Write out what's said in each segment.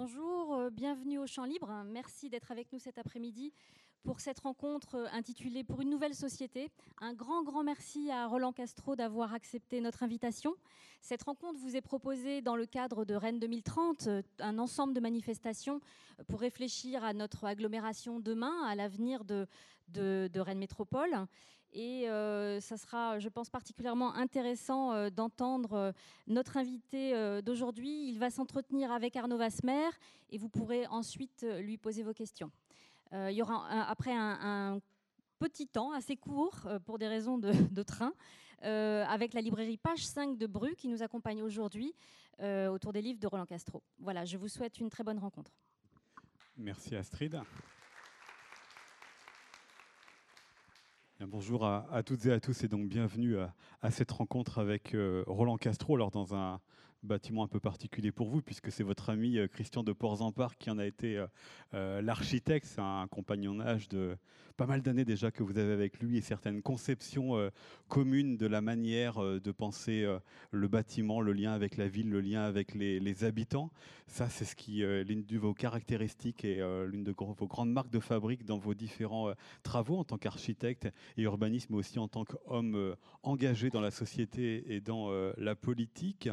Bonjour, euh, bienvenue au Champ Libre. Merci d'être avec nous cet après-midi pour cette rencontre euh, intitulée Pour une nouvelle société. Un grand, grand merci à Roland Castro d'avoir accepté notre invitation. Cette rencontre vous est proposée dans le cadre de Rennes 2030, euh, un ensemble de manifestations pour réfléchir à notre agglomération demain, à l'avenir de, de, de Rennes Métropole. Et euh, ça sera, je pense, particulièrement intéressant euh, d'entendre euh, notre invité d'aujourd'hui. Il va s'entretenir avec Arnaud Vasmer et vous pourrez ensuite lui poser vos questions. Il y aura un- après un, petit temps assez court pour des raisons de, train avec la librairie Page 5 de Bru qui nous accompagne aujourd'hui autour des livres de Roland Castro. Voilà, je vous souhaite une très bonne rencontre. Merci Astrid. Bien, bonjour à, toutes et à tous et donc bienvenue à, à cette rencontre avec euh, Roland Castro, alors dans un bâtiment un peu particulier pour vous puisque c'est votre ami euh, Christian de Porzampar qui en a été euh, euh, l'architecte. C'est un compagnonnage de pas mal d'années déjà que vous avez avec lui et certaines conceptions communes de la manière de penser le bâtiment, le lien avec la ville, le lien avec les, habitants. Ça, c'est ce qui l'une de vos caractéristiques et l'une de vos grandes marques de fabrique dans vos différents travaux en tant qu'architecte et urbaniste, mais aussi en tant qu'homme engagé dans la société et dans la politique.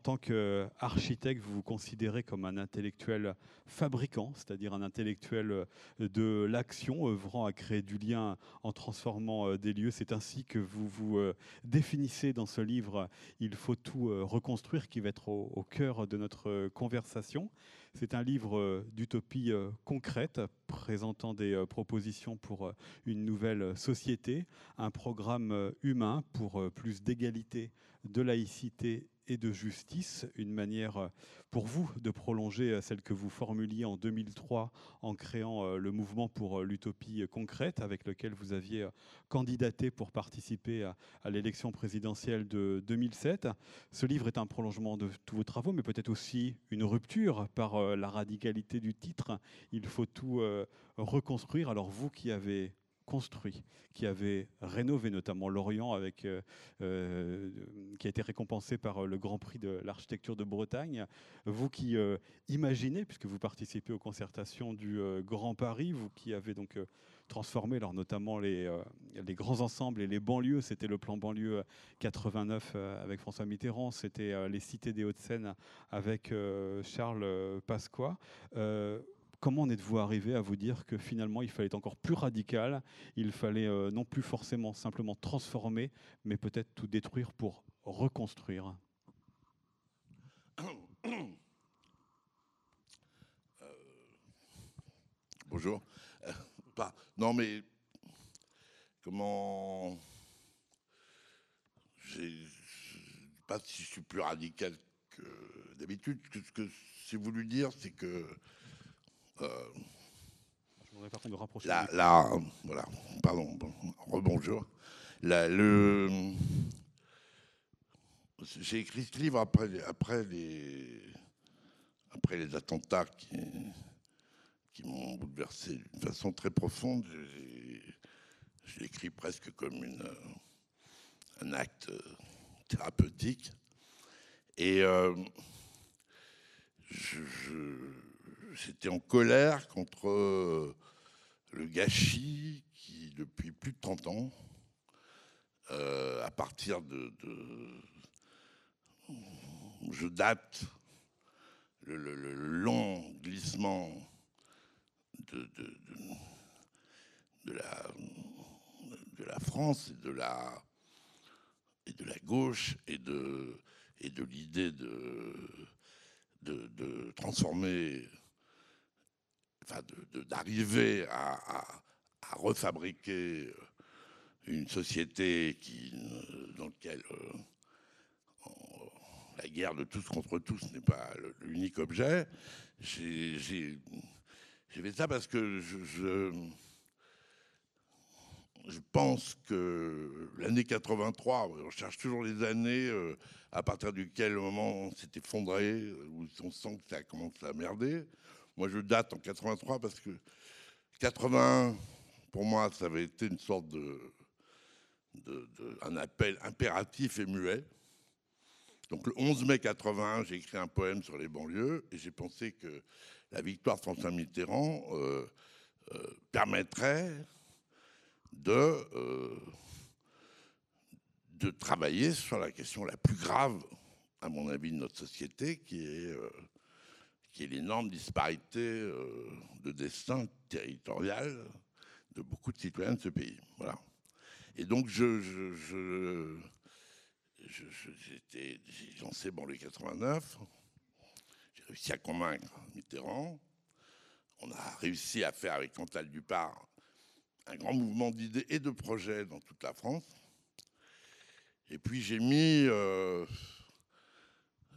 Tant qu'architecte, vous vous considérez comme un intellectuel fabricant, c'est-à-dire un intellectuel euh, de l'action, œuvrant à créer du lien en transformant euh, des lieux. C'est ainsi que vous vous euh, définissez dans ce livre Il faut tout reconstruire, qui va être au, au cœur de notre conversation. C'est un livre d'utopie concrète, présentant des propositions pour une nouvelle société, un programme humain pour plus d'égalité, de laïcité et de justice, une manière euh, pour vous de prolonger euh, celle que vous formuliez en 2003 en créant euh, le mouvement pour l'utopie concrète, avec lequel vous aviez candidaté pour participer à, l'élection présidentielle de 2007. Ce livre est un prolongement de tous vos travaux, mais peut-être aussi une rupture par la radicalité du titre. Il faut tout reconstruire. Alors vous qui avez construit, qui avez rénové notamment Lorient, avec, euh, euh, qui a été récompensé par euh, le Grand Prix de l'architecture de Bretagne, vous qui imaginez, puisque vous participez aux concertations du Grand Paris, vous qui avez donc transformé, alors notamment les, les grands ensembles et les banlieues, c'était le plan banlieue 89 euh, avec François Mitterrand, c'était les cités des Hauts-de-Seine avec Charles Pasqua. Euh, Comment en êtes-vous arrivé à vous dire que finalement il fallait être encore plus radical, il fallait euh, non plus forcément simplement transformer, mais peut-être tout détruire pour reconstruire? Bonjour. Euh, non, mais comment. Je ne sais pas si je suis plus radical que d'habitude. Ce que, j'ai voulu dire, c'est que euh, Je de rapprocher. la, la- voilà, pardon, bon, rebonjour. La- le, j'ai écrit ce livre après, les- après les, après les attentats qui, qui m'ont bouleversé d'une façon très profonde. J'ai- Je l'ai écrit presque comme une, un acte thérapeutique. Et euh, je- je- j'étais en colère contre euh, le gâchis qui, depuis plus de 30 ans, euh, à partir de, Je date le, long glissement de, la, France et de la, gauche et de, l'idée de transformer enfin d'arriver à, refabriquer une société qui, euh, dans laquelle euh, la guerre de tous contre tous n'est pas l'unique objet. J'ai fait ça parce que je, je, pense que l'année 83, on cherche toujours les années euh, à partir duquel le moment s'est effondré, où on sent que ça commence à merder. Moi, je date en 83 parce que 81, pour moi, ça avait été une sorte de, un appel impératif et muet. Donc le 11 mai 81, j'ai écrit un poème sur les banlieues et j'ai pensé que la victoire de François Mitterrand euh, euh, permettrait de, de travailler sur la question la plus grave, à mon avis, de notre société, qui est, qui est l'énorme disparité de destin territorial de beaucoup de citoyens de ce pays. Voilà. Et donc, je, je, lancé le 89. J'ai réussi à convaincre Mitterrand. On a réussi à faire avec Cantal Dupart un grand mouvement d'idées et de projets dans toute la France. Et puis j'ai mis. Euh,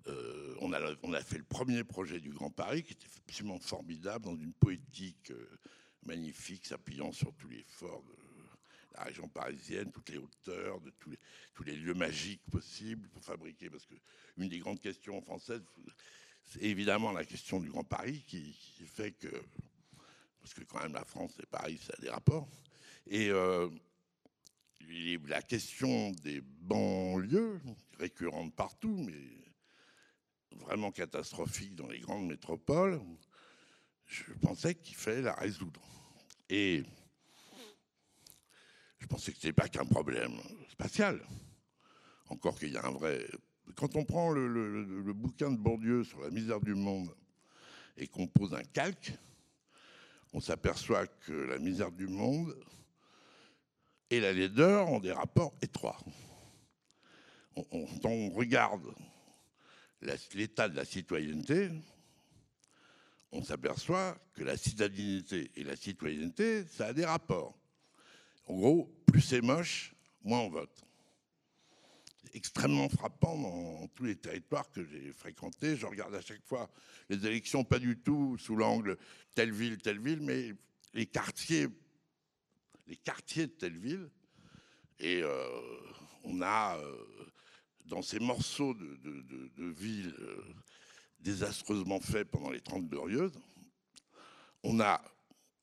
euh, on, a, fait le premier projet du Grand Paris qui était absolument formidable dans une poétique euh, magnifique s'appuyant sur tous les forts de la région parisienne, toutes les hauteurs, de tous les, tous les lieux magiques possibles pour fabriquer. Parce que une des grandes questions françaises, c'est évidemment la question du Grand Paris qui, fait que, parce que quand même la France et Paris, ça a des rapports. Et euh, la question des banlieues, récurrente partout, mais vraiment catastrophique dans les grandes métropoles, je pensais qu'il fallait la résoudre. Et je pensais que ce n'était pas qu'un problème spatial. Encore qu'il y a un vrai. Quand on prend le, bouquin de Bourdieu sur la misère du monde et qu'on pose un calque, on s'aperçoit que la misère du monde et la laideur ont des rapports étroits. On, on regarde l'état de la citoyenneté, on s'aperçoit que la citadinité et la citoyenneté, ça a des rapports. En gros, plus c'est moche, moins on vote. Extrêmement frappant dans tous les territoires que j'ai fréquentés. Je regarde à chaque fois les élections, pas du tout sous l'angle telle ville, telle ville, mais les quartiers, les quartiers de telle ville. Et euh, on a euh, dans ces morceaux de, de, ville euh, désastreusement fait pendant les 30 glorieuses, on a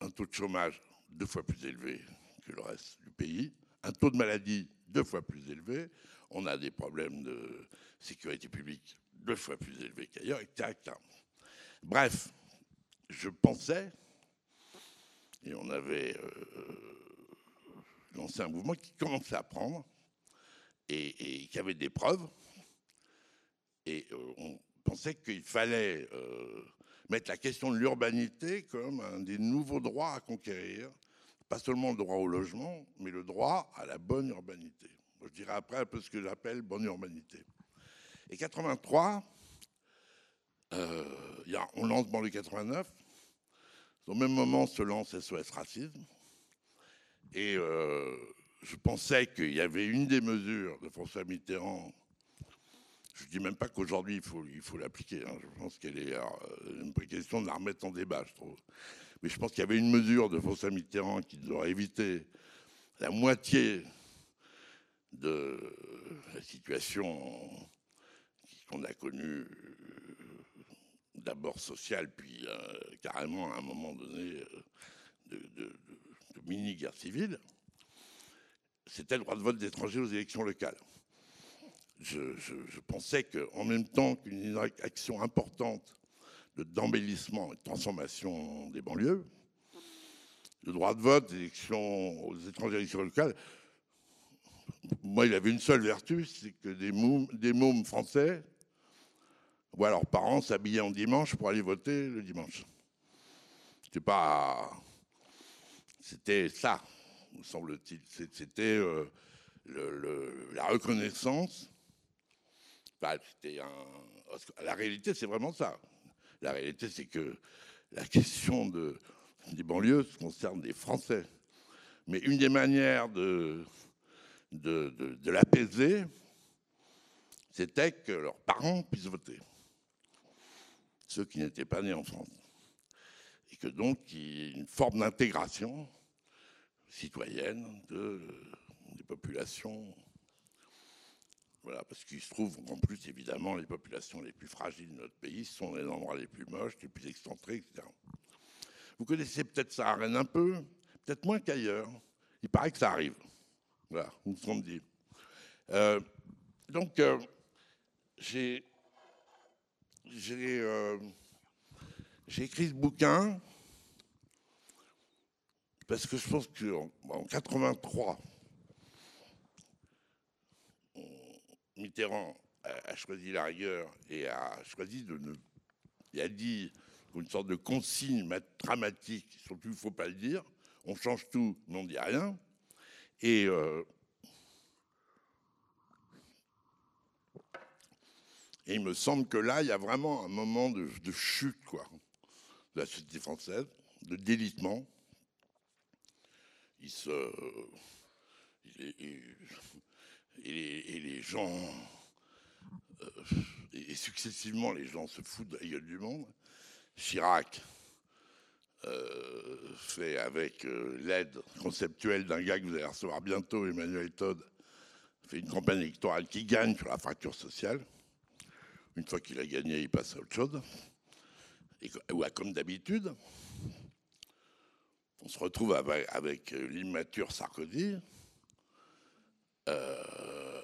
un taux de chômage deux fois plus élevé que le reste du pays, un taux de maladie deux fois plus élevé, on a des problèmes de sécurité publique deux fois plus élevés qu'ailleurs, etc., Bref, je pensais, et on avait euh, lancé un mouvement qui commençait à prendre et, qui avait des preuves, et euh, on pensait qu'il fallait euh, mettre la question de l'urbanité comme un des nouveaux droits à conquérir, pas seulement le droit au logement, mais le droit à la bonne urbanité. Je dirai après un peu ce que j'appelle bonne urbanité. Et 83, euh, y a, on lance le 89. Au même moment se lance SOS Racisme. Et euh, je pensais qu'il y avait une des mesures de François Mitterrand je ne dis même pas qu'aujourd'hui, il faut, il faut l'appliquer. Hein. Je pense qu'elle est euh, une question de la remettre en débat, je trouve. Mais je pense qu'il y avait une mesure de François Mitterrand qui aurait évité la moitié de la situation qu'on a connue euh, d'abord sociale, puis euh, carrément à un moment donné de, de mini-guerre civile, c'était le droit de vote d'étrangers aux élections locales je, pensais qu'en même temps qu'une action importante d'embellissement et de transformation des banlieues, le droit de vote, élections aux étrangers élections locales, moi, il avait une seule vertu, c'est que des mômes, des mômes français voient leurs parents s'habiller en dimanche pour aller voter le dimanche. C'était pas. C'était ça, semble-t-il. C'était euh, la reconnaissance la réalité, c'est vraiment ça. La réalité, c'est que la question de, des banlieues concerne des Français. Mais une des manières de, de, de, l'apaiser, c'était que leurs parents puissent voter. Ceux qui n'étaient pas nés en France. Et que donc, une forme d'intégration citoyenne de, des populations voilà, parce qu'il se trouve qu'en plus, évidemment, les populations les plus fragiles de notre pays sont les endroits les plus moches, les plus excentrés, etc. Vous connaissez peut-être ça à Rennes un peu, peut-être moins qu'ailleurs. Il paraît que ça arrive. Voilà, nous sommes dit. Euh, donc, euh, j'ai euh, j'ai écrit ce bouquin parce que je pense qu'en en 83, Mitterrand a, choisi la rigueur et a choisi de ne. Il a dit une sorte de consigne dramatique, surtout il ne faut pas le dire. On change tout, mais on ne dit rien. Euh, Et il me semble que là, il y a vraiment un moment de, chute, quoi, de la société française, de délitement. Et, les gens, euh, et successivement, les gens se foutent de la gueule du monde. Chirac euh, fait avec euh, l'aide conceptuelle d'un gars que vous allez recevoir bientôt, Emmanuel Todd, fait une campagne électorale qui gagne sur la fracture sociale. Une fois qu'il a gagné, il passe à autre chose. Et, comme d'habitude, on se retrouve avec, l'immature Sarkozy, euh,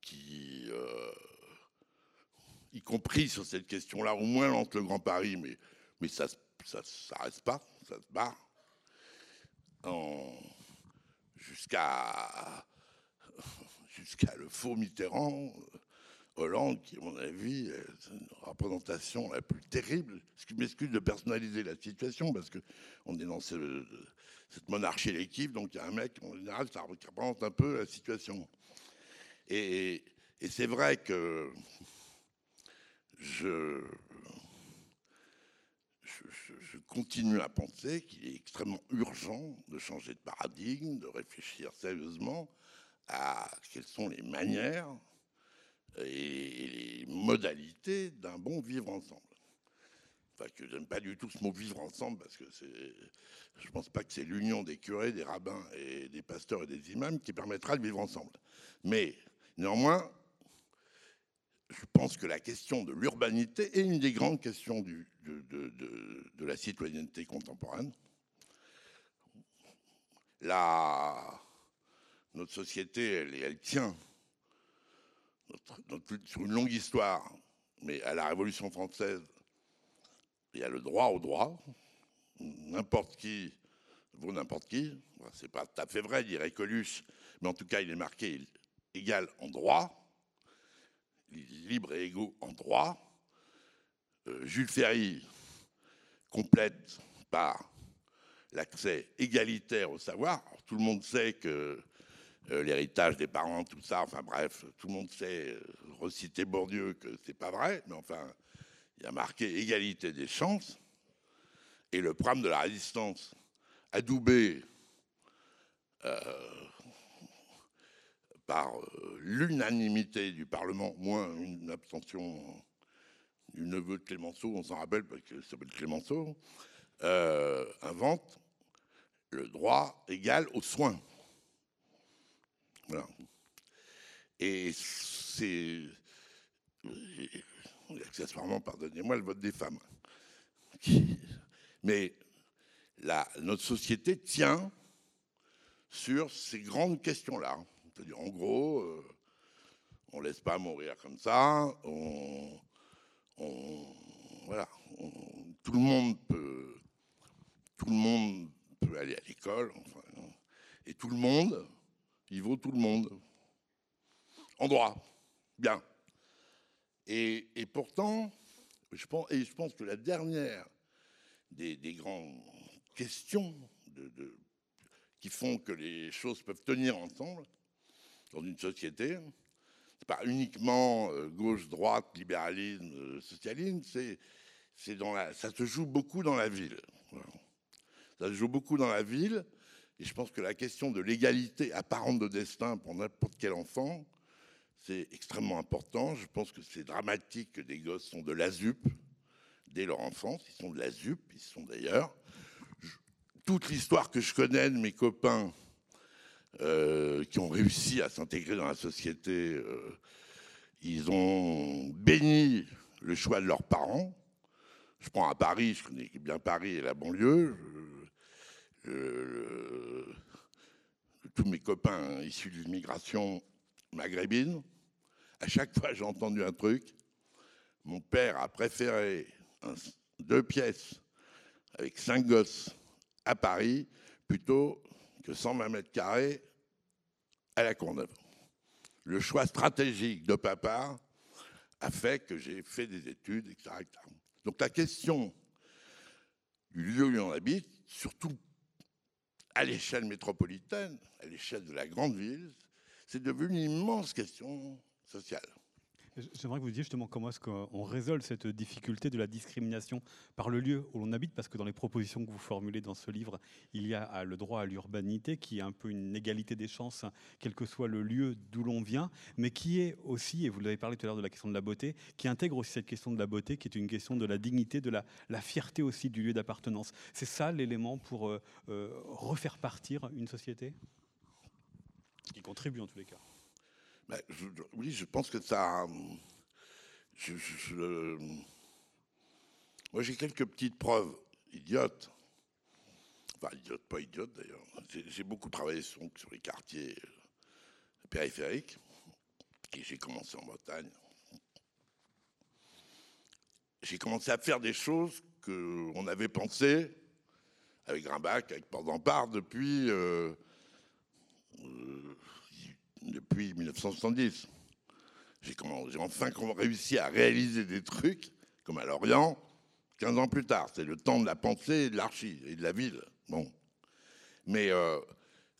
qui, euh, y compris sur cette question-là, au moins lance le Grand Paris, mais, mais ça ne reste pas, ça se barre. Jusqu'à jusqu'à le faux Mitterrand, Qui, à mon avis, est une représentation la plus terrible. Qui m'excuse de personnaliser la situation, parce qu'on est dans cette monarchie élective, donc il y a un mec, en général, ça représente un peu la situation. Et, c'est vrai que je, je, continue à penser qu'il est extrêmement urgent de changer de paradigme, de réfléchir sérieusement à quelles sont les manières et les modalités d'un bon vivre ensemble. Enfin, que j'aime pas du tout ce mot vivre ensemble parce que je pense pas que c'est l'union des curés, des rabbins et des pasteurs et des imams qui permettra de vivre ensemble. Mais néanmoins, je pense que la question de l'urbanité est une des grandes questions de, la citoyenneté contemporaine. La, notre société, elle tient sur une longue histoire, mais à la Révolution française, il y a le droit au droit. N'importe qui vaut n'importe qui. C'est pas tout à fait vrai, dirait Coluche, mais en tout cas, il est marqué égal en droit, libre et égaux en droit. Euh, Jules Ferry complète par l'accès égalitaire au savoir. tout le monde sait que euh, l'héritage des parents, tout ça. Enfin bref, tout le monde sait, euh, reciter Bourdieu, que c'est pas vrai, mais enfin, il y a marqué égalité des chances. Et le programme de la résistance, adoubé euh, par l'unanimité du Parlement, moins une abstention du neveu de Clémenceau, on s'en rappelle parce qu'il s'appelle Clémenceau, invente le droit égal aux soins. Et c'est accessoirement, pardonnez-moi, le vote des femmes. Mais notre société tient sur ces grandes questions-là. C'est-à-dire, en gros, euh, on ne laisse pas mourir comme ça. Voilà, tout le monde peut aller à l'école. et tout le monde il vaut tout le monde. En droit. Bien. Et, pourtant, je pense, et je pense que la dernière des, grandes questions qui font que les choses peuvent tenir ensemble dans une société, c'est pas uniquement euh, gauche-droite, libéralisme, euh, socialisme, ça se joue beaucoup dans la ville. Ça se joue beaucoup dans la ville. Et je pense que la question de l'égalité apparente de destin pour n'importe quel enfant, c'est extrêmement important. Je pense que c'est dramatique que des gosses sont de la ZUP dès leur enfance. Ils sont de la ZUP, ils sont d'ailleurs. Toute l'histoire que je connais de mes copains euh, qui ont réussi à s'intégrer dans la société, euh, ils ont béni le choix de leurs parents. Je prends à Paris, je connais bien Paris et la banlieue. Tous mes copains issus de l'immigration maghrébine, à chaque fois j'ai entendu un truc. Mon père a préféré deux pièces avec cinq gosses à Paris plutôt que 120 mètres carrés à la Courneuve. Le choix stratégique de papa a fait que j'ai fait des études, etc., Donc la question du lieu où on habite, surtout à l'échelle métropolitaine, à l'échelle de la grande ville, c'est devenu une immense question sociale. J'aimerais que vous disiez justement comment est-ce qu'on résolve cette difficulté de la discrimination par le lieu où l'on habite, parce que dans les propositions que vous formulez dans ce livre, il y a le droit à l'urbanité, qui est un peu une égalité des chances, quel que soit le lieu d'où l'on vient, mais qui est aussi, et vous l'avez parlé tout à l'heure de la question de la beauté, qui intègre aussi cette question de la beauté, qui est une question de la dignité, de la, la fierté aussi du lieu d'appartenance. C'est ça l'élément pour euh, euh, refaire partir une société? Qui contribue en tous les cas. Ben, oui, je pense que ça. moi, j'ai quelques petites preuves idiotes. Enfin, idiotes, pas idiotes d'ailleurs. J'ai beaucoup travaillé sur, les quartiers euh, périphériques. Et j'ai commencé en Bretagne. J'ai commencé à faire des choses qu'on avait pensées avec Grimbach, avec Port d'Empare depuis. Euh, euh, depuis 1970. J'ai enfin réussi à réaliser des trucs, comme à Lorient, 15 ans plus tard. C'est le temps de la pensée de l'archi et de la ville. Bon. Mais euh,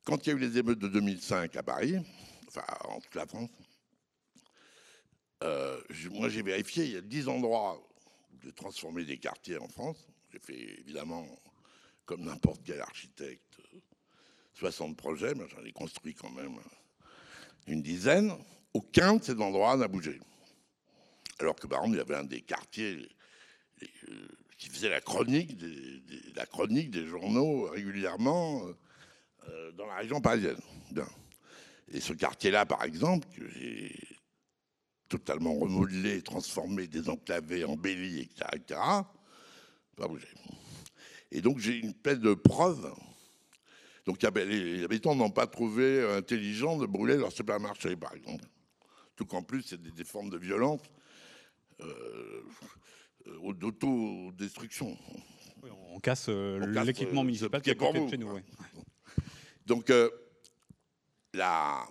quand il y a eu les émeutes de 2005 à Paris, enfin en toute la France, euh, moi j'ai vérifié, il y a 10 endroits de transformer des quartiers en France. J'ai fait évidemment, comme n'importe quel architecte, 60 projets, mais j'en ai construit quand même une dizaine, aucun de ces endroits n'a bougé. Alors que, par exemple, il y avait un des quartiers euh, qui faisait la chronique des, journaux régulièrement euh, dans la région parisienne. Et ce quartier-là, par exemple, que j'ai totalement remodelé, transformé, désenclavé, embelli, etc., etc., pas bougé. Et donc j'ai une paix de preuves donc les habitants n'ont pas trouvé intelligent de brûler leur supermarché, par exemple. Tout qu'en plus, c'est des, formes de violence euh, d'autodestruction. on casse euh, l'équipement euh, municipal qui est de chez nous. Donc, euh, la,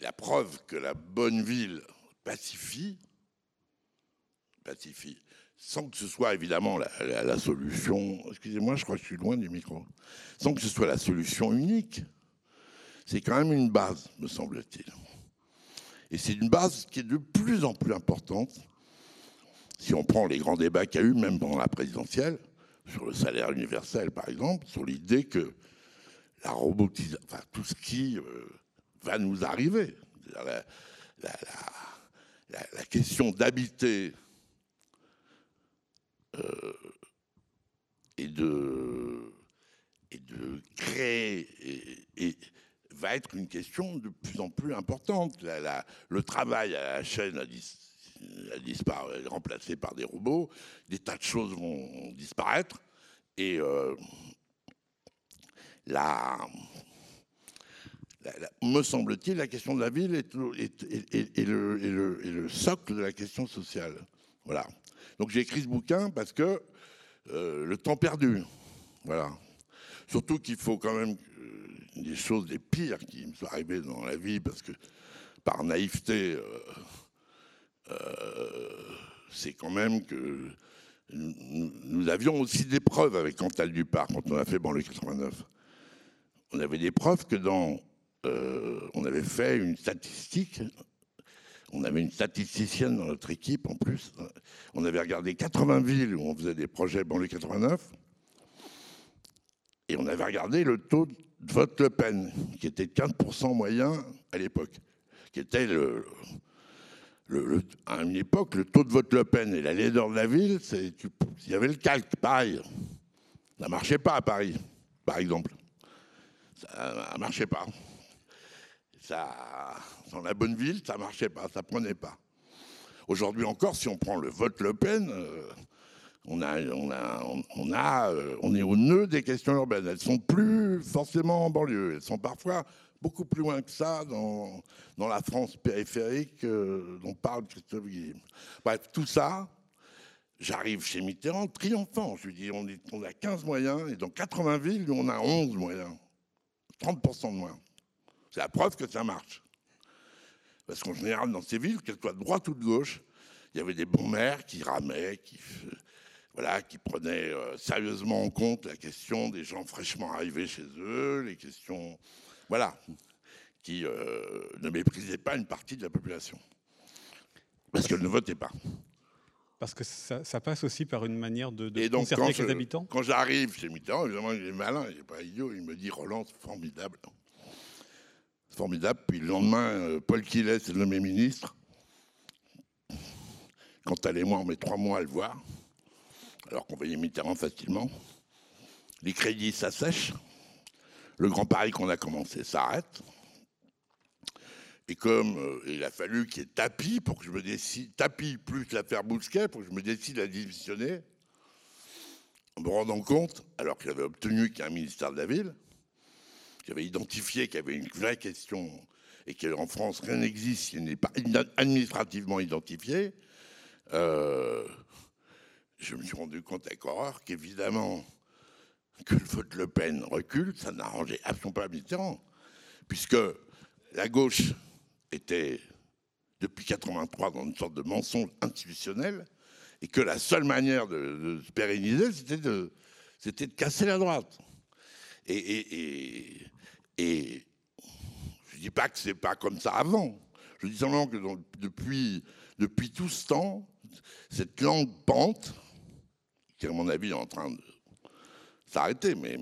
la preuve que la bonne ville pacifie, pacifie, sans que ce soit évidemment la, solution, excusez-moi, je crois que je suis loin du micro, sans que ce soit la solution unique, c'est quand même une base, me semble-t-il. Et c'est une base qui est de plus en plus importante. Si on prend les grands débats qu'il y a eu, même pendant la présidentielle, sur le salaire universel, par exemple, sur l'idée que la robotisation, enfin, tout ce qui euh, va nous arriver, la, question d'habiter et, de, et de créer va être une question de plus en plus importante. le travail à la chaîne a, disparu, remplacé par des robots, des tas de choses vont disparaître et euh, me semble-t-il, la question de la ville est, est, le, le, socle de la question sociale. Voilà. Donc j'ai écrit ce bouquin parce que euh, le temps perdu, voilà. Surtout qu'il faut quand même euh, des choses des pires qui me sont arrivées dans la vie parce que par naïveté, euh, c'est quand même que nous, avions aussi des preuves avec Cantal Dupart quand on a fait Banlieue 89. On avait des preuves que dans, on avait fait une statistique on avait une statisticienne dans notre équipe en plus. On avait regardé 80 villes où on faisait des projets banlieue 89. Et on avait regardé le taux de vote Le Pen, qui était de 15% moyen à l'époque. Qui était le, à une époque, le taux de vote Le Pen et la laideur de la ville, il y avait le calque, pareil. Ça ne marchait pas à Paris, par exemple. Ça ne marchait pas. Ça, dans la bonne ville, ça marchait pas, ça prenait pas. Aujourd'hui encore, si on prend le vote Le Pen, euh, euh, on est au nœud des questions urbaines. Elles sont plus forcément en banlieue, elles sont parfois beaucoup plus loin que ça dans, la France périphérique euh, dont parle Christophe Guilhem. Bref, tout ça, j'arrive chez Mitterrand triomphant. Je lui dis, on a 15 moyens, et dans 80 villes, on a 11 moyens. 30% de moins. C'est la preuve que ça marche. Parce qu'en général, dans ces villes, qu'elles soient de droite ou de gauche, il y avait des bons maires qui ramaient, qui, voilà, qui prenaient euh, sérieusement en compte la question des gens fraîchement arrivés chez eux, les questions, voilà, qui euh, ne méprisaient pas une partie de la population. Parce qu'elle ne votait pas. Parce que ça, passe aussi par une manière de, de Et donc, concerter avec les habitants? Quand j'arrive chez Mitterrand, évidemment, il est malin, il n'est pas idiot, il me dit Roland, c'est formidable. Formidable. Puis le lendemain, euh, Paul Quillet s'est nommé ministre. Elle et moi, on met trois mois à le voir, alors qu'on voyait Mitterrand facilement. Les crédits s'assèchent. Le Grand Paris qu'on a commencé s'arrête. Et comme euh, il a fallu qu'il y ait tapis pour que je me décide, tapis plus l'affaire Bousquet pour que je me décide à démissionner, en me rendant compte, alors qu'il avait obtenu qu'il y ait un ministère de la ville, qu'il avait identifié qu'il y avait une vraie question et qu'en France rien n'existe s'il n'est pas administrativement identifié, euh, je me suis rendu compte avec horreur qu'évidemment que le vote Le Pen recule, ça n'arrangeait absolument pas Mitterrand, puisque la gauche était depuis 83 dans une sorte de mensonge institutionnel et que la seule manière de, se pérenniser, c'était de, de casser la droite. Je ne dis pas que c'est pas comme ça avant. Je dis simplement que depuis, depuis tout ce temps, cette longue pente, qui à mon avis est en train de s'arrêter, mais,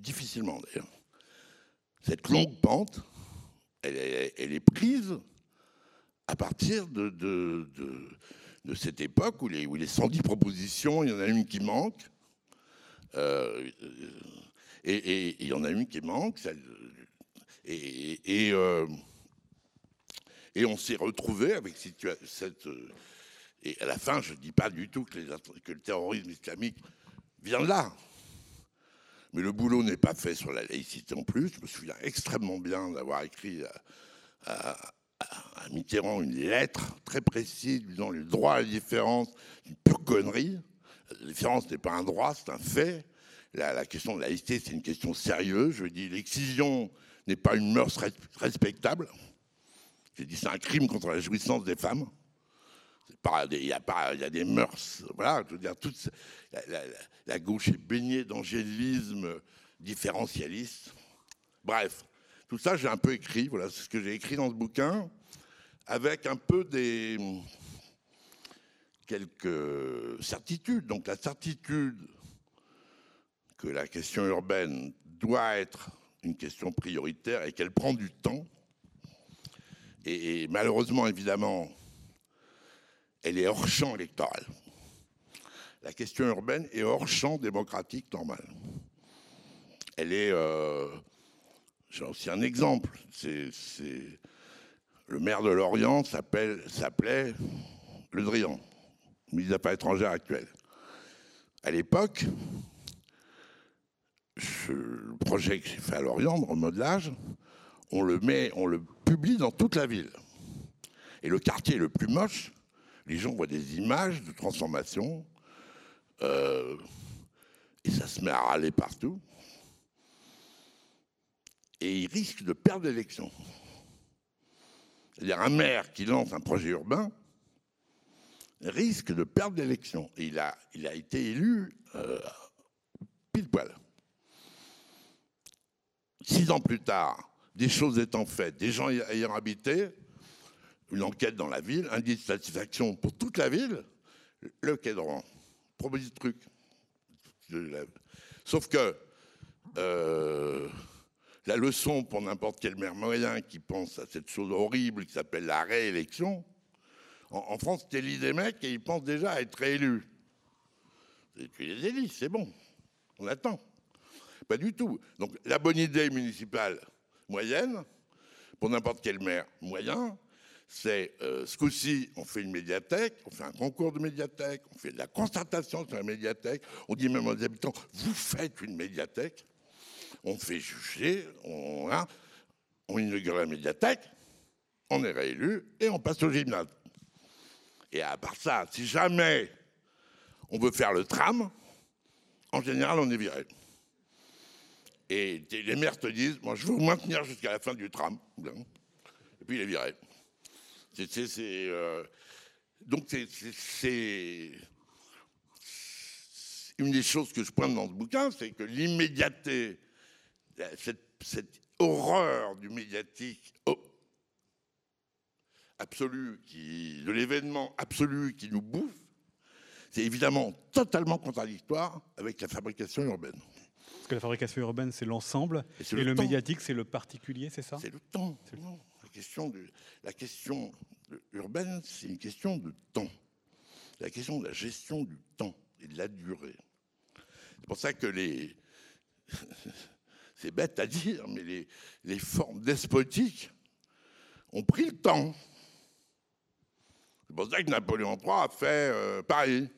difficilement d'ailleurs, cette longue pente, elle est, prise à partir de, de, cette époque où les, où les 110 propositions, il y en a une qui manque. Euh, et, il y en a une qui manque. Et, euh, et, on s'est retrouvé avec cette. Et à la fin, je ne dis pas du tout que, le terrorisme islamique vient de là. Mais le boulot n'est pas fait sur la laïcité en plus. Je me souviens extrêmement bien d'avoir écrit à, Mitterrand une lettre très précise disant le droit à la différence, une pure connerie. La différence n'est pas un droit, c'est un fait. La, question de la laïcité, c'est une question sérieuse. Je dis l'excision n'est pas une mœurs respectable. J'ai dit c'est un crime contre la jouissance des femmes. Il y, a y a des mœurs. Voilà, je veux dire, toute, la, gauche est baignée d'angélisme différentialiste. Bref, tout ça, j'ai un peu écrit. Voilà, c'est ce que j'ai écrit dans ce bouquin, avec un peu des quelques certitudes. Donc la certitude que la question urbaine doit être une question prioritaire et qu'elle prend du temps. et malheureusement, évidemment, elle est hors champ électoral. La question urbaine est hors champ démocratique normal. Elle est. Euh, j'ai aussi un exemple. C'est, le maire de Lorient s'appelait Le Drian, ministre des Affaires étrangères actuel. À l'époque, le projet que j'ai fait à Lorient, de remodelage, on le met, on le publie dans toute la ville. Et le quartier le plus moche, les gens voient des images de transformation euh, et ça se met à râler partout. Et ils risquent de perdre l'élection. C'est-à-dire un maire qui lance un projet urbain risque de perdre l'élection. Et il a, il a été élu euh, pile poil. Six ans plus tard, des choses étant faites, des gens ayant habité, une enquête dans la ville, indice de satisfaction pour toute la ville, le quai de Propose truc. Sauf que euh, la leçon pour n'importe quel maire moyen qui pense à cette chose horrible qui s'appelle la réélection, en, France, tu élis des mecs et ils pensent déjà à être réélus. Tu les élis, c'est bon. On attend. Pas du tout. Donc la bonne idée municipale moyenne, pour n'importe quel maire moyen, c'est euh, ce coup-ci, on fait une médiathèque, on fait un concours de médiathèque, on fait de la concertation sur la médiathèque, on dit même aux habitants, vous faites une médiathèque, on fait juger, on, on inaugure la médiathèque, on est réélu et on passe au gymnase. Et à part ça, si jamais on veut faire le tram, en général, on est viré. Et les maires te disent, moi, je veux vous maintenir jusqu'à la fin du tram. Et puis, il est viré. Euh, donc, c'est une des choses que je pointe dans ce bouquin, c'est que l'immédiateté, cette, horreur du médiatique absolu, qui, de l'événement absolu qui nous bouffe, c'est évidemment totalement contradictoire avec la fabrication urbaine. Parce que la fabrication urbaine, c'est l'ensemble, et, le, médiatique, c'est le particulier, c'est ça? C'est le temps. La question, de, la question urbaine, c'est une question de temps. La question de la gestion du temps et de la durée. C'est pour ça que les. c'est bête à dire, mais les, les formes despotiques ont pris le temps. C'est pour ça que Napoléon III a fait euh, Paris.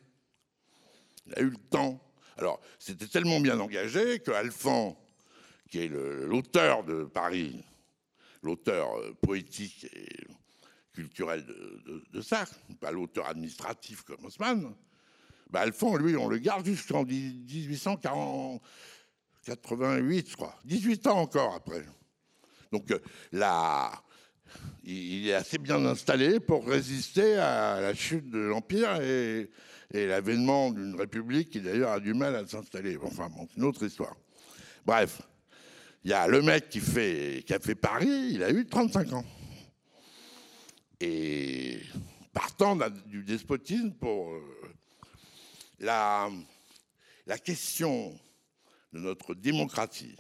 Il a eu le temps. Alors, c'était tellement bien engagé que Alphand, qui est l'auteur de Paris, l'auteur euh, poétique et culturel de, ça, pas l'auteur administratif comme Haussmann, bah Alphand, lui, on le garde jusqu'en 1888, je crois. 18 ans encore après. Donc euh, là, il est assez bien installé pour résister à la chute de l'Empire et, l'avènement d'une république qui d'ailleurs a du mal à s'installer. Enfin c'est une autre histoire. Bref, il y a le mec qui, a fait Paris, il a eu 35 ans. Et partant du despotisme pour euh, la, la question de notre démocratie,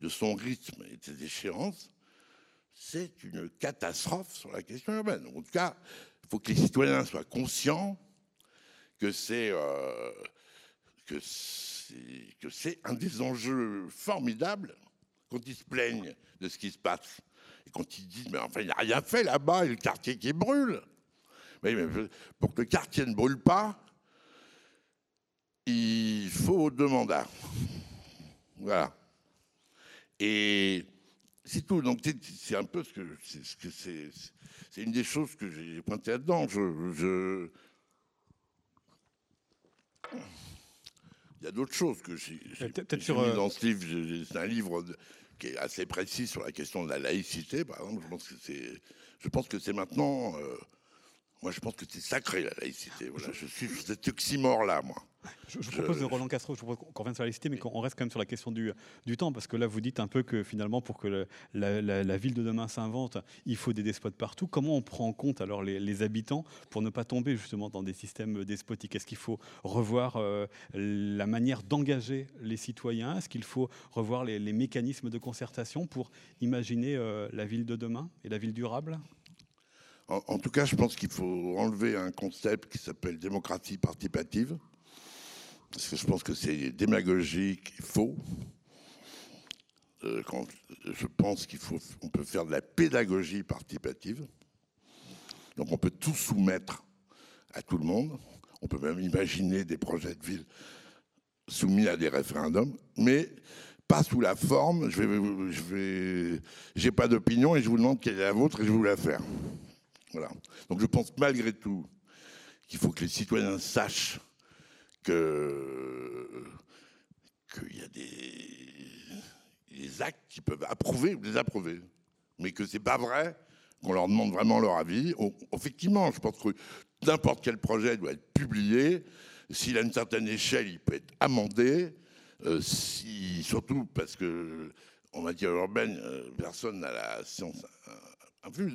de son rythme et de ses échéances, c'est une catastrophe sur la question urbaine. En tout cas, il faut que les citoyens soient conscients que c'est euh, que c'est un des enjeux formidables quand ils se plaignent de ce qui se passe et quand ils disent mais enfin il n'y a rien fait là-bas et le quartier qui brûle. mais pour que le quartier ne brûle pas, il faut deux mandats. Voilà. Et c'est tout. Donc c'est un peu ce que. C'est une des choses que j'ai pointé là-dedans. Je, Il y a d'autres choses que j'ai mis euh, dans ce livre. C'est un livre qui est assez précis sur la question de la laïcité, par exemple. Je pense que c'est, je pense que c'est maintenant. Euh, moi, je pense que c'est sacré la laïcité. Voilà, je suis cet oxymore-là, moi. Je, propose, de Roland Castro, je propose qu'on revienne sur la laïcité, mais qu'on reste quand même sur la question du, du, temps, parce que là, vous dites un peu que finalement, pour que la, ville de demain s'invente, il faut des despotes partout. Comment on prend en compte alors les, habitants pour ne pas tomber justement dans des systèmes despotiques? Est-ce qu'il faut revoir euh, la manière d'engager les citoyens? Est-ce qu'il faut revoir les, mécanismes de concertation pour imaginer euh, la ville de demain et la ville durable? En, tout cas, je pense qu'il faut enlever un concept qui s'appelle démocratie participative, parce que je pense que c'est démagogique et faux. Euh, je pense qu'il faut, on peut faire de la pédagogie participative. Donc on peut tout soumettre à tout le monde. On peut même imaginer des projets de ville soumis à des référendums, mais pas sous la forme. Je j'ai pas d'opinion et je vous demande quelle est la vôtre et je vais vous la faire. Voilà. Donc je pense malgré tout qu'il faut que les citoyens sachent que qu'il y a des, actes qui peuvent approuver ou désapprouver, mais que c'est pas vrai qu'on leur demande vraiment leur avis. effectivement, je pense que n'importe quel projet doit être publié. S'il a une certaine échelle, il peut être amendé. Euh, si, surtout parce que en matière urbaine, euh, personne n'a la science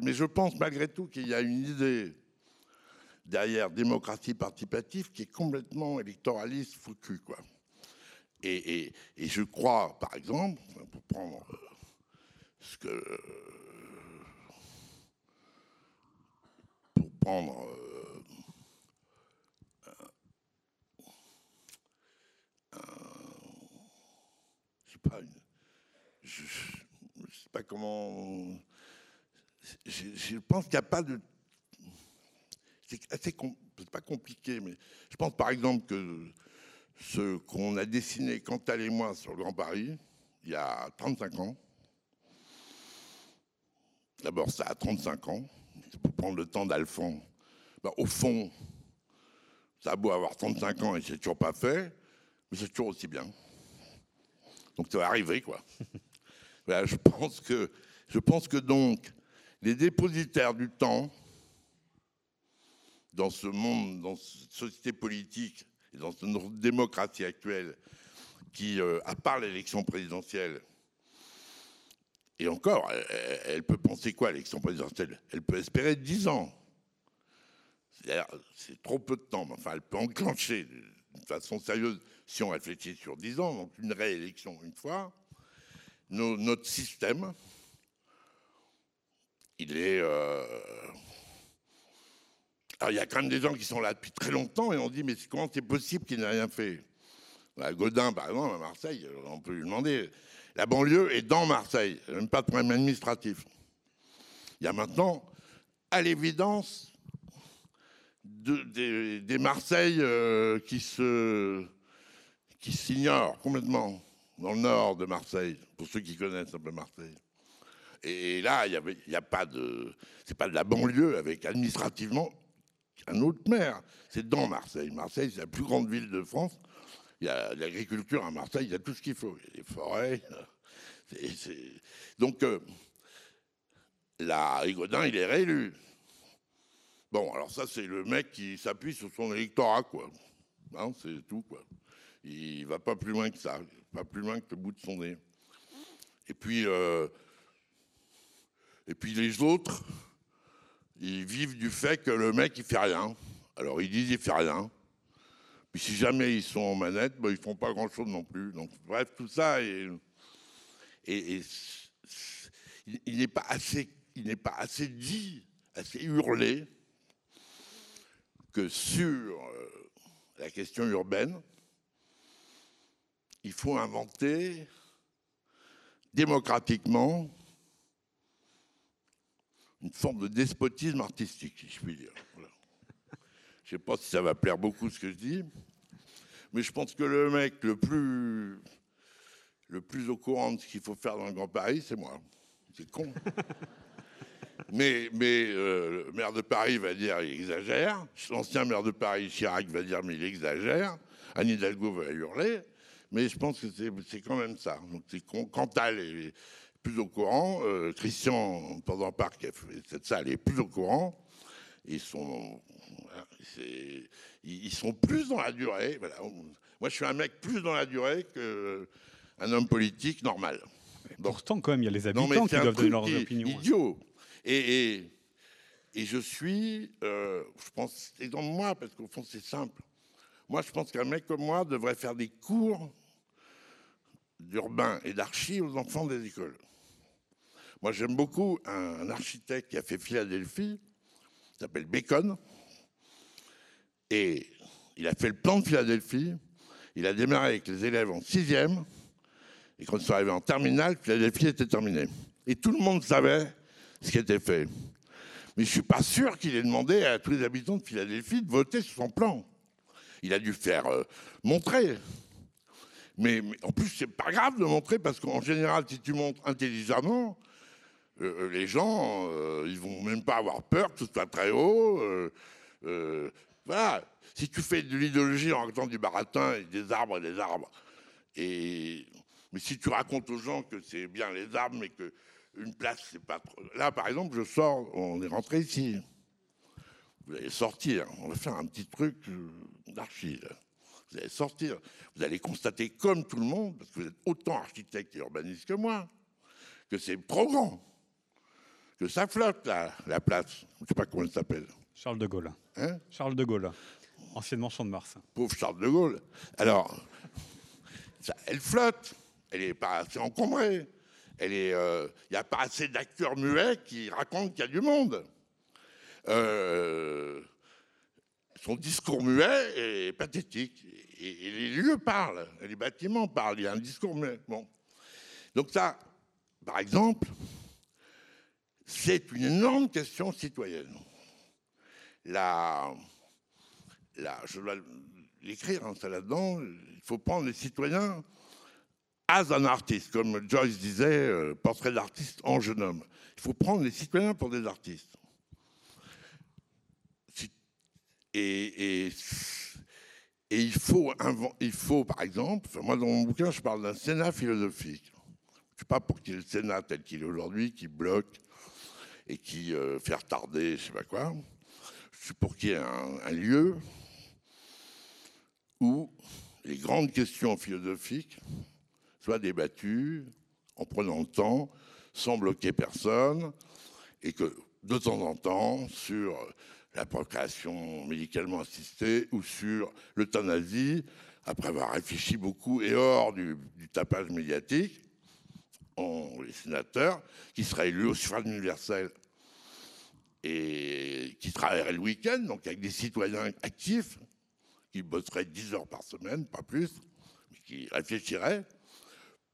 mais je pense malgré tout qu'il y a une idée derrière démocratie participative qui est complètement électoraliste, foutu, quoi. Et, je crois, par exemple, pour prendre ce que. Pour prendre. Euh, je sais je, sais pas comment je, pense qu'il n'y a pas de. C'est assez pas compliqué, mais je pense par exemple que ce qu'on a dessiné Cantal et moi sur le Grand Paris, il y a 35 ans, D'abord, ça a 35 ans. Pour prendre le temps d'Alphonse, ben, au fond, ça a beau avoir 35 ans et c'est toujours pas fait, mais c'est toujours aussi bien. Donc ça va arriver, quoi. je, pense que, je pense que donc, les dépositaires du temps, dans ce monde, dans cette société politique et dans notre démocratie actuelle, qui, euh, à part l'élection présidentielle, et encore, elle, peut penser quoi, l'élection présidentielle? Elle peut espérer 10 ans. C'est trop peu de temps, mais enfin, elle peut enclencher de façon sérieuse si on réfléchit sur 10 ans, donc une réélection une fois. notre système, il est. Euh, alors, il y a quand même des gens qui sont là depuis très longtemps et on dit Mais comment c'est possible qu'il n'ait rien fait? Godin, par exemple, à Marseille, on peut lui demander. La banlieue est dans Marseille, même pas de problème administratif. Il y a maintenant, à l'évidence, des, des, Marseilles euh, qui s'ignorent complètement dans le nord de Marseille, pour ceux qui connaissent un peu Marseille. Et là, il n'y a, pas de. C'est pas de la banlieue avec administrativement un autre maire. C'est dans Marseille. Marseille, c'est la plus grande ville de France. Il y a l'agriculture à Marseille, il y a tout ce qu'il faut. Il y a des forêts. Donc, euh, là, Rigaudin, il est réélu. Bon, alors ça, c'est le mec qui s'appuie sur son électorat, quoi. Hein, c'est tout, quoi. Il va pas plus loin que ça, pas plus loin que le bout de son nez. Et puis, euh, et puis les autres, ils vivent du fait que le mec, il fait rien. Alors ils disent, il fait rien. Puis si jamais ils sont en manette, ben, ils font pas grand-chose non plus. Donc bref, tout ça et, il n'est pas assez, il n'est pas assez dit, assez hurlé que sur euh, la question urbaine, il faut inventer démocratiquement une forme de despotisme artistique, si je puis dire. Je ne sais pas si ça va plaire beaucoup ce que je dis, mais je pense que le mec le plus, le plus au courant de ce qu'il faut faire dans le Grand Paris, c'est moi. C'est con. mais, mais euh, le maire de Paris va dire il exagère. L'ancien maire de Paris, Chirac, va dire mais il exagère. Anne Hidalgo va hurler mais je pense que c'est quand même ça. Donc, Cantal est plus au courant, euh, Christian, pendant Parc, a fait cette salle, est plus au courant. Ils sont, ils sont plus dans la durée. Voilà. Moi, je suis un mec plus dans la durée qu'un homme politique normal. Pourtant, quand même, il y a les habitants qui doivent donner leurs opinions. Idiot. Et, et, et, je suis, euh, je pense, c'est dans moi, parce qu'au fond, c'est simple. Moi, je pense qu'un mec comme moi devrait faire des cours d'urbain et d'archi aux enfants des écoles. Moi, j'aime beaucoup un, architecte qui a fait Philadelphie, qui s'appelle Bacon, et il a fait le plan de Philadelphie. Il a démarré avec les élèves en sixième, et quand ils sont arrivés en terminale, Philadelphie était terminée. Et tout le monde savait ce qui était fait. Mais je ne suis pas sûr qu'il ait demandé à tous les habitants de Philadelphie de voter sur son plan il a dû faire euh, montrer. Mais, en plus, c'est pas grave de montrer parce qu'en général, si tu montres intelligemment, euh, euh, les gens, ils vont même pas avoir peur que ce soit très haut. voilà. Si tu fais de l'idéologie en racontant du baratin et des arbres et des arbres, et mais si tu racontes aux gens que c'est bien les arbres, mais que une place, c'est pas trop. Là, par exemple, je sors, on est rentré ici. Vous allez sortir, on va faire un petit truc d'archives. Vous allez sortir, vous allez constater comme tout le monde, parce que vous êtes autant architecte et urbaniste que moi, que c'est trop grand, que ça flotte la, la place. Je ne sais pas comment elle s'appelle. Charles de Gaulle. Hein? Charles de Gaulle, anciennement Champ de Mars. Pauvre Charles de Gaulle. Alors, ça, elle flotte, elle n'est pas assez encombrée. Il n'y euh, a pas assez d'acteurs muets qui racontent qu'il y a du monde. Euh, son discours muet est pathétique. Et, les lieux parlent, les bâtiments parlent, il y a un discours muet. Donc ça, par exemple, c'est une énorme question citoyenne. La, la, je dois l'écrire, hein, ça là-dedans, il faut prendre les citoyens as un artiste, comme Joyce disait, euh, portrait d'artiste en jeune homme. Il faut prendre les citoyens pour des artistes. Et, il, faut il faut, par exemple, moi dans mon bouquin, je parle d'un Sénat philosophique. Je ne suis pas pour qu'il y ait le Sénat tel qu'il est aujourd'hui, qui bloque et qui euh, fait retarder, je ne sais pas quoi. Je suis pour qu'il y ait un lieu où les grandes questions philosophiques soient débattues en prenant le temps, sans bloquer personne, et que de temps en temps, sur la procréation médicalement assistée ou sur l'euthanasie, après avoir réfléchi beaucoup et hors du, tapage médiatique, les sénateurs, qui seraient élus au suffrage universel et qui travailleraient le week-end, donc avec des citoyens actifs, qui bosseraient 10 heures par semaine, pas plus, mais qui réfléchiraient,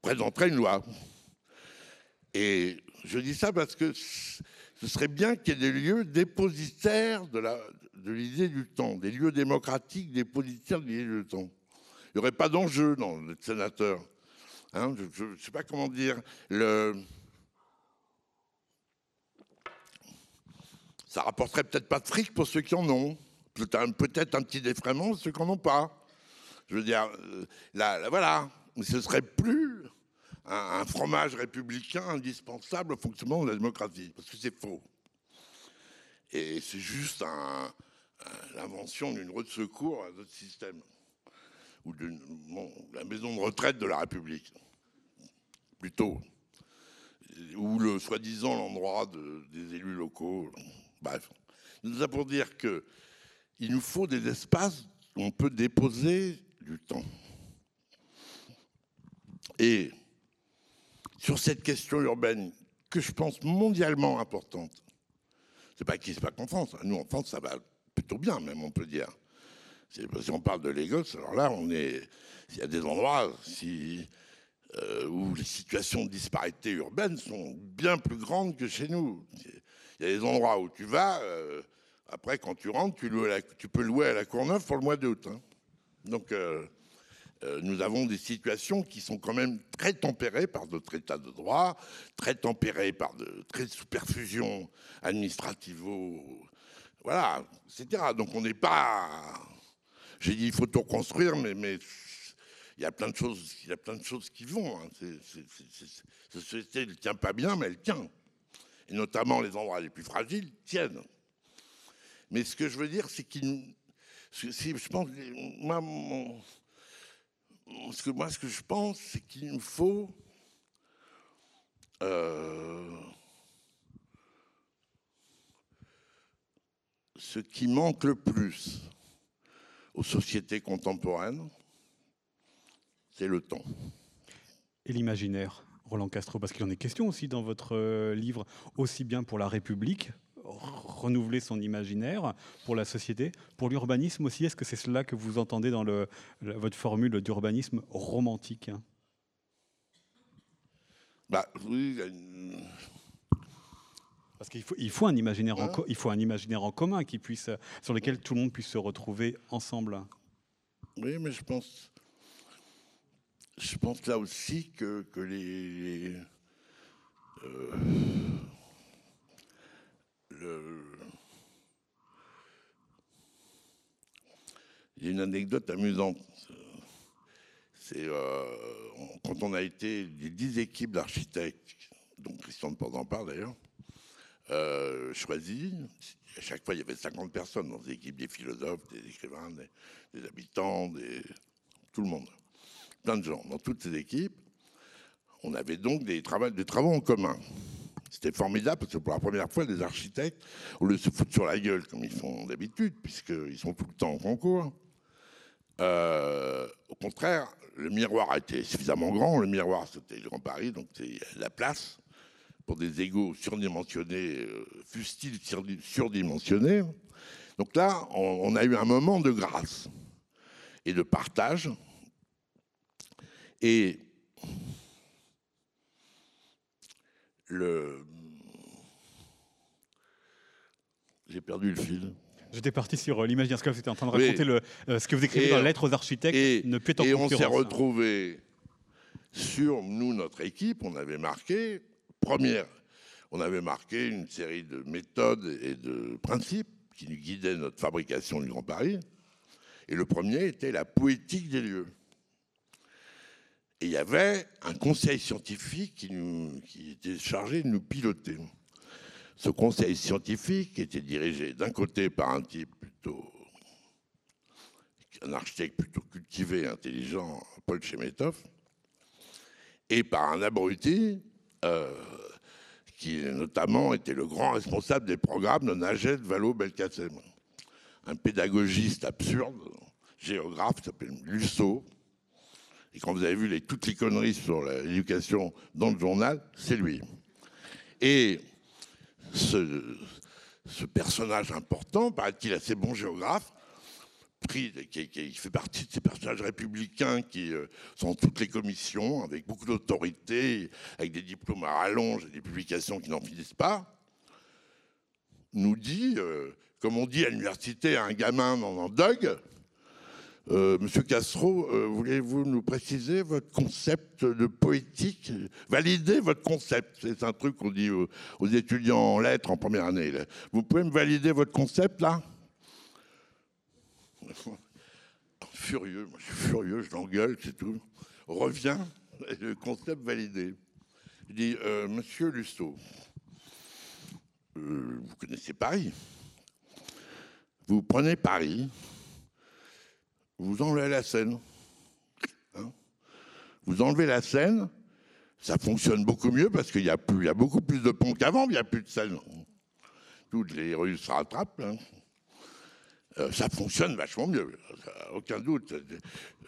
présenteraient une loi. Et je dis ça parce que ce serait bien qu'il y ait des lieux dépositaires de, l'idée du temps, des lieux démocratiques dépositaires de l'idée du temps. Il n'y aurait pas d'enjeu dans le sénateur. Hein, je ne sais pas comment dire. Le... Ça rapporterait peut-être pas de fric pour ceux qui en ont. Peut-être un petit défraiement pour ceux qui n'en ont pas. Je veux dire, euh, là, voilà. Ce serait plus un, fromage républicain indispensable au fonctionnement de la démocratie, parce que c'est faux. Et c'est juste l'invention d'une roue de secours à notre système, ou de la maison de retraite de la République, plutôt, ou le soi-disant l'endroit des élus locaux. Bref, nous avons pour dire que il nous faut des espaces où on peut déposer du temps. Et sur cette question urbaine que je pense mondialement importante. C'est pas qui, c'est pas qu'en France. Nous, en France, ça va plutôt bien, même, on peut dire. Si on parle de Lagos, alors là, on est. Il y a des endroits euh, où les situations de disparité urbaine sont bien plus grandes que chez nous. Il y a des endroits où tu vas, euh, après, quand tu rentres, tu, peux louer à la Courneuve pour le mois d'août. Hein. Donc. Euh, nous avons des situations qui sont quand même très tempérées par notre état de droit, très tempérées par de très sous perfusion administrativo, voilà, etc. Donc on n'est pas. J'ai dit il faut tout reconstruire, mais, il y a plein de choses, il y a plein de choses qui vont. Cette société ne tient pas bien, mais elle tient. Et notamment les endroits les plus fragiles tiennent. Mais ce que je veux dire, c'est qu'il. Je pense, moi, ce que moi, ce que je pense, c'est qu'il nous faut euh, ce qui manque le plus aux sociétés contemporaines, c'est le temps. Et l'imaginaire, Roland Castro, parce qu'il en est question aussi dans votre euh, livre, aussi bien pour la République renouveler son imaginaire pour la société. Pour l'urbanisme aussi, est-ce que c'est cela que vous entendez dans le, votre formule d'urbanisme romantique? Bah, oui, Parce qu'il faut, il faut, un imaginaire en, il faut un imaginaire en commun qui puisse, sur lequel tout le monde puisse se retrouver ensemble. Oui, mais je pense, je pense là aussi que, que les, euh, a une anecdote amusante. C'est euh, quand on a été les dix équipes d'architectes, dont Christian de parle d'ailleurs, euh, choisies. À chaque fois, il y avait 50 personnes dans ces équipes, des philosophes, des écrivains, des, habitants, des, tout le monde. Plein de gens. Dans toutes ces équipes, on avait donc des des travaux en commun. C'était formidable parce que pour la première fois, les architectes, au lieu de se foutre sur la gueule comme ils font d'habitude, puisqu'ils sont tout le temps en concours, euh, au contraire, le miroir a été suffisamment grand. Le miroir, c'était le Grand Paris, donc c'est la place pour des égaux surdimensionnés, euh, fustiles surdimensionnés. Donc là, on, a eu un moment de grâce et de partage. Et le... J'ai perdu le fil. J'étais parti sur euh, l'imaginaire, ce que vous étiez en train de raconter, le, euh, ce que vous écrivez dans la lettre aux architectes et, ne peut en Et on s'est retrouvé sur nous, notre équipe, on avait marqué, première, on avait marqué une série de méthodes et de principes qui nous guidaient notre fabrication du Grand Paris. Et le premier était la poétique des lieux. Et il y avait un conseil scientifique qui, était chargé de nous piloter. Ce conseil scientifique était dirigé d'un côté par un type plutôt, un architecte plutôt cultivé, intelligent, Paul Chemetov, et par un abruti euh, qui notamment était le grand responsable des programmes de Najet Valo-Belkacem. Un pédagogiste absurde, géographe, s'appelle Lusso. Et quand vous avez vu toutes les conneries sur l'éducation dans le journal, c'est lui. Et ce, personnage important, paraît-il assez bon géographe, qui, fait partie de ces personnages républicains qui euh, sont toutes les commissions, avec beaucoup d'autorité, avec des diplômes à rallonge et des publications qui n'en finissent pas, nous dit, euh, comme on dit à l'université à un gamin dans un dog, Monsieur Castro, voulez-vous nous préciser votre concept de poétique? Valider votre concept. C'est un truc qu'on dit aux, étudiants en lettres en première année. Vous pouvez me valider votre concept là? Furieux, moi je suis furieux, je l'engueule, c'est tout. Reviens, le concept validé. Je dis, euh, Monsieur Lusto, euh, vous connaissez Paris? Vous prenez Paris, vous enlevez la Seine. Hein vous enlevez la Seine, ça fonctionne beaucoup mieux parce qu'il y, a plus, il y a beaucoup plus de ponts qu'avant, il n'y a plus de Seine. Toutes les rues se rattrapent. Hein. Euh, ça fonctionne vachement mieux, aucun doute.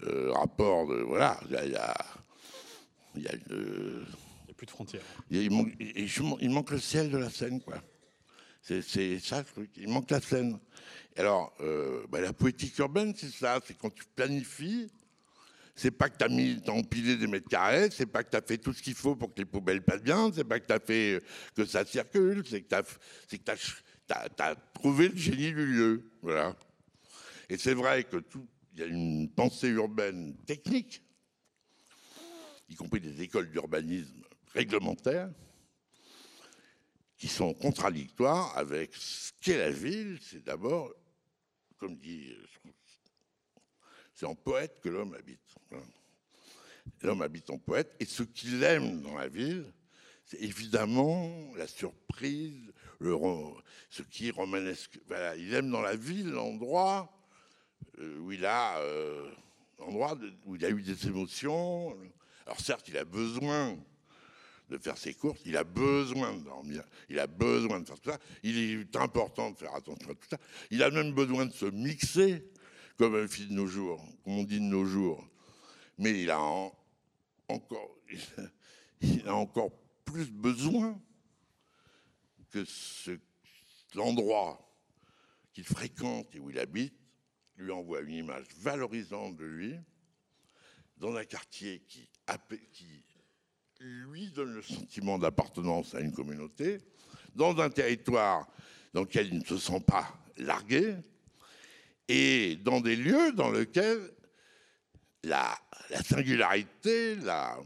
Euh, rapport de. Voilà, il y a. Il y a, y a une, plus de frontières. Il, manque, le ciel de la Seine, quoi. C'est ça le truc. Il manque la Seine. Alors, euh, bah, la poétique urbaine, c'est ça. C'est quand tu planifies. C'est pas que tu as as empilé des mètres carrés, c'est pas que tu as fait tout ce qu'il faut pour que les poubelles passent bien, c'est pas que tu as fait que ça circule, c'est que tu as, tu as, trouvé le génie du lieu. Voilà. Et c'est vrai que tout, il y a une pensée urbaine technique, y compris des écoles d'urbanisme réglementaires, qui sont contradictoires avec ce qu'est la ville. C'est d'abord, comme dit, c'est en poète que l'homme habite. L'homme habite en poète, et ce qu'il aime dans la ville, c'est évidemment la surprise, ce qui est romanesque. Il aime dans la ville l'endroit euh, euh, où il a eu des émotions. Alors certes, il a besoin de faire ses courses, il a besoin de dormir, il a besoin de faire tout ça. Il est important de faire attention à tout ça. Il a même besoin de se mixer, comme un fils de nos jours, comme on dit de nos jours. Mais il a encore, il a encore plus besoin que l'endroit qu'il fréquente et où il habite lui envoie une image valorisante de lui dans un quartier qui, qui lui donne le sentiment d'appartenance à une communauté, dans un territoire dans lequel il ne se sent pas largué, et dans des lieux dans lesquels la, la singularité, la,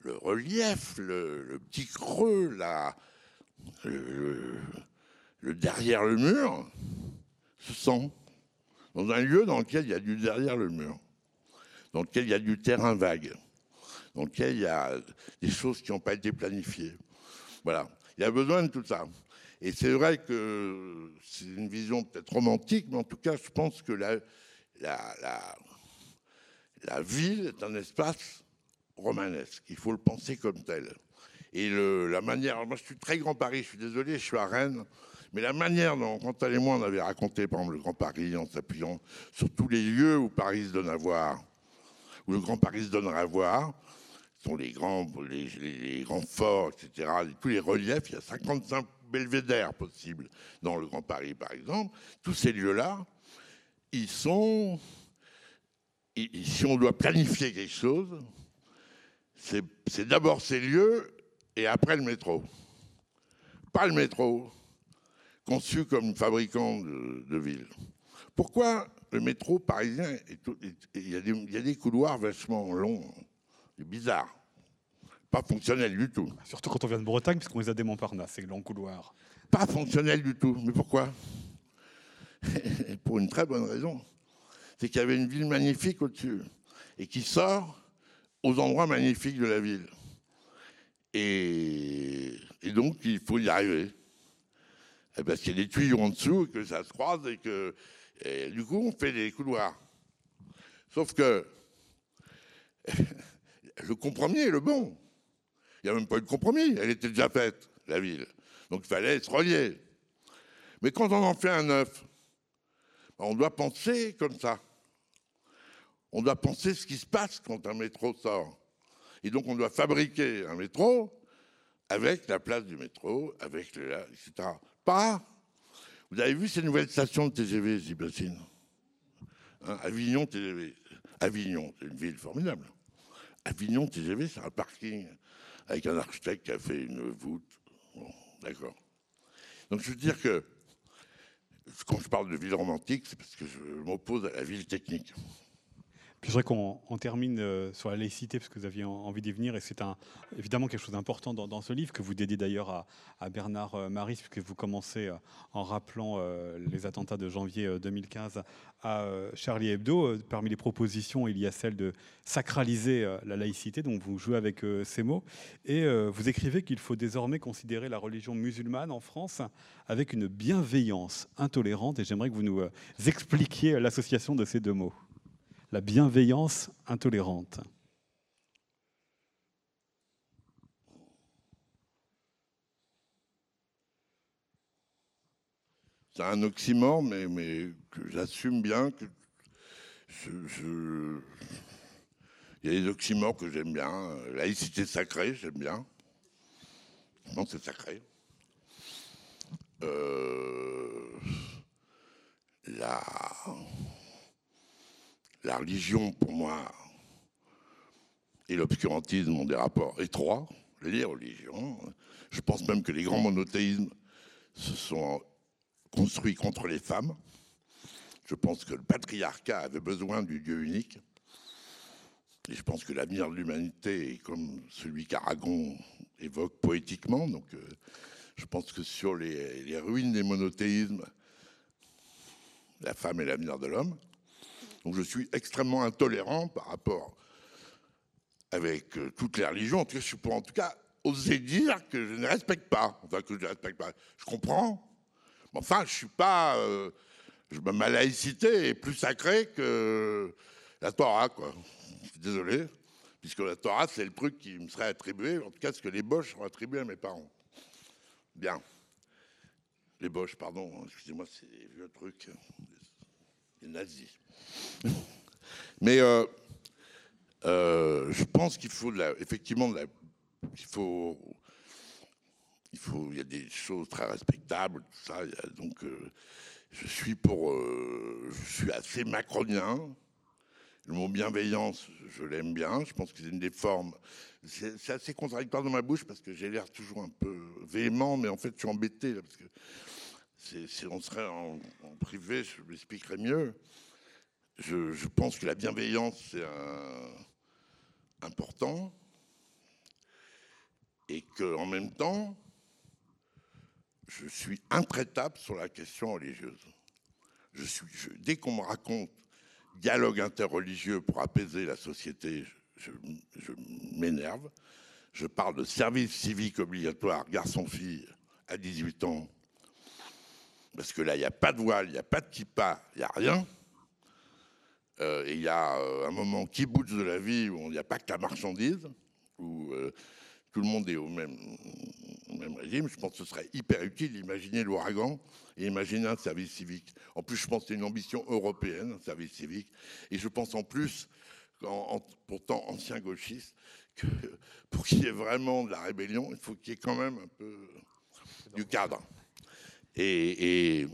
le relief, le, petit creux, le, derrière le mur, se sent dans un lieu dans lequel il y a du derrière le mur, dans lequel il y a du terrain vague, dans lequel il y a des choses qui n'ont pas été planifiées. Voilà, il y a besoin de tout ça. Et c'est vrai que c'est une vision peut-être romantique, mais en tout cas, je pense que la, la, la, ville est un espace romanesque. Il faut le penser comme tel. Et le, la manière, moi je suis très grand Paris, je suis désolé, je suis à Rennes, mais la manière dont Quentin et moi on avait raconté par exemple le Grand Paris en s'appuyant sur tous les lieux où Paris se donne à voir, où le Grand Paris se donnerait à voir, sont les grands, les, forts, etc., tous les reliefs, il y a 55 belvédères possibles dans le Grand Paris par exemple, tous ces lieux-là, ils sont, si on doit planifier quelque chose, c'est d'abord ces lieux et après le métro. Pas le métro, conçu comme fabricant de, de ville. Pourquoi le métro parisien, il y, a des, couloirs vachement longs, C'est bizarre. Pas fonctionnel du tout. Surtout quand on vient de Bretagne, puisqu'on les a des Montparnasse, c'est le long couloir. Pas fonctionnel du tout. Mais pourquoi Pour une très bonne raison. C'est qu'il y avait une ville magnifique au-dessus et qui sort aux endroits magnifiques de la ville. Et, donc, il faut y arriver. Parce qu'il y a des tuyaux en dessous et que ça se croise et que du coup, on fait des couloirs. Sauf que le compromis est le bon. Il n'y a même pas eu de compromis, elle était déjà faite, la ville. Donc il fallait se relier. Mais quand on en fait un neuf, on doit penser comme ça. On doit penser ce qui se passe quand un métro sort. Et donc on doit fabriquer un métro avec la place du métro, avec les, etc. Pas. Vous avez vu ces nouvelles stations de TGV, Zibassine hein, Avignon TGV. Avignon, c'est une ville formidable. Avignon TGV, c'est un parking avec un architecte qui a fait une voûte. Bon, d'accord. Donc je veux dire que quand je parle de ville romantique, c'est parce que je m'oppose à la ville technique. Puis je voudrais qu'on termine euh, sur la laïcité, parce que vous aviez envie d'y venir, et c'est évidemment quelque chose d'important dans, ce livre, que vous dédiez d'ailleurs à, Bernard euh, Maris, puisque vous commencez euh, en rappelant les attentats de janvier 2015 à Charlie Hebdo. Parmi les propositions, il y a celle de sacraliser la laïcité, donc vous jouez avec ces mots, et vous écrivez qu'il faut désormais considérer la religion musulmane en France avec une bienveillance intolérante, et j'aimerais que vous nous expliquiez l'association de ces deux mots la bienveillance intolérante. C'est un oxymore, mais, mais j'assume bien que il y a des oxymores que j'aime bien. Laïcité sacrée, j'aime bien. Non, c'est sacré. Euh, la la religion, pour moi, et l'obscurantisme ont des rapports étroits. Les religions. Je pense même que les grands monothéismes se sont construits contre les femmes. Je pense que le patriarcat avait besoin du Dieu unique. Et je pense que l'avenir de l'humanité est comme celui qu'Aragon évoque poétiquement. Donc, euh, je pense que sur les, les ruines des monothéismes, la femme est l'avenir de l'homme. Donc je suis extrêmement intolérant par rapport avec euh, toutes les religions. En tout cas, je peux en tout cas oser dire que je ne respecte pas. Enfin, que je ne respecte pas. Je comprends. Mais enfin, je suis pas. Euh, ma laïcité est plus sacrée que la Torah, quoi. Je suis désolé. Puisque la Torah, c'est le truc qui me serait attribué, en tout cas ce que les Boches ont attribué à mes parents. Bien. Les Boches, pardon, excusez-moi, c'est des vieux trucs, les nazis. Mais euh, euh, je pense qu'il faut effectivement, il faut, il faut, il y a des choses très respectables, tout ça. donc, euh, je suis pour, je suis assez macronien. Le mot bienveillance, je l'aime bien. Je pense que c'est une des formes. C'est assez contradictoire dans ma bouche parce que j'ai l'air toujours un peu véhément, mais en fait, je suis embêté là, parce que si on serait en, privé, je m'expliquerais mieux je, pense que la bienveillance, c'est important. Et qu'en même temps, je suis intraitable sur la question religieuse. Dès qu'on me raconte dialogue interreligieux pour apaiser la société, je, je m'énerve. Je parle de service civique obligatoire, garçon-fille, à 18 ans. Parce que là, il n'y a pas de voile, il n'y a pas de kippa, il n'y a rien. Euh, il y a euh, un moment qui bouge de la vie où il n'y a pas que la marchandise, où euh, tout le monde est au même, régime. Je pense que ce serait hyper utile d'imaginer l'ouragan et imaginer un service civique. En plus, je pense que c'est une ambition européenne, un service civique. Et je pense en plus, pourtant ancien gauchiste, que pour qu'il y ait vraiment de la rébellion, il faut qu'il y ait quand même un peu du cadre. Et,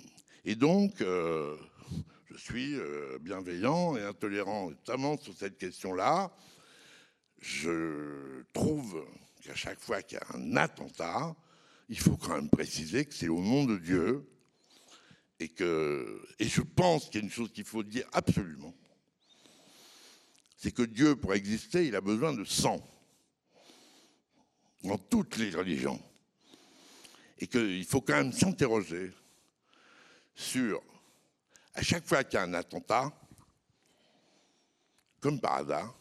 donc, je suis euh, bienveillant et intolérant, notamment sur cette question-là. Je trouve qu'à chaque fois qu'il y a un attentat, il faut quand même préciser que c'est au nom de Dieu et que et je pense qu'il y a une chose qu'il faut dire absolument, c'est que Dieu, pour exister, il a besoin de sang. Dans toutes les religions. Et qu'il faut quand même s'interroger sur, à chaque fois qu'il y a un attentat, comme par hasard,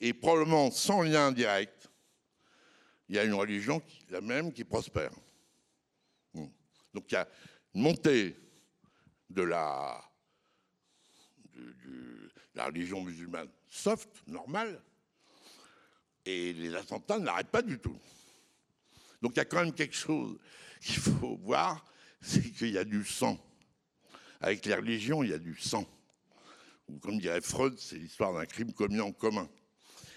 et probablement sans lien direct, il y a une religion, la même, qui prospère. Hmm. Donc il y a une montée de la, la religion musulmane soft, normale, et les attentats n'arrêtent pas du tout. Donc il y a quand même quelque chose qu'il faut voir, c'est qu'il y a du sang. Avec les religions, il y a du sang. Ou comme dirait Freud, c'est l'histoire d'un crime commis en commun.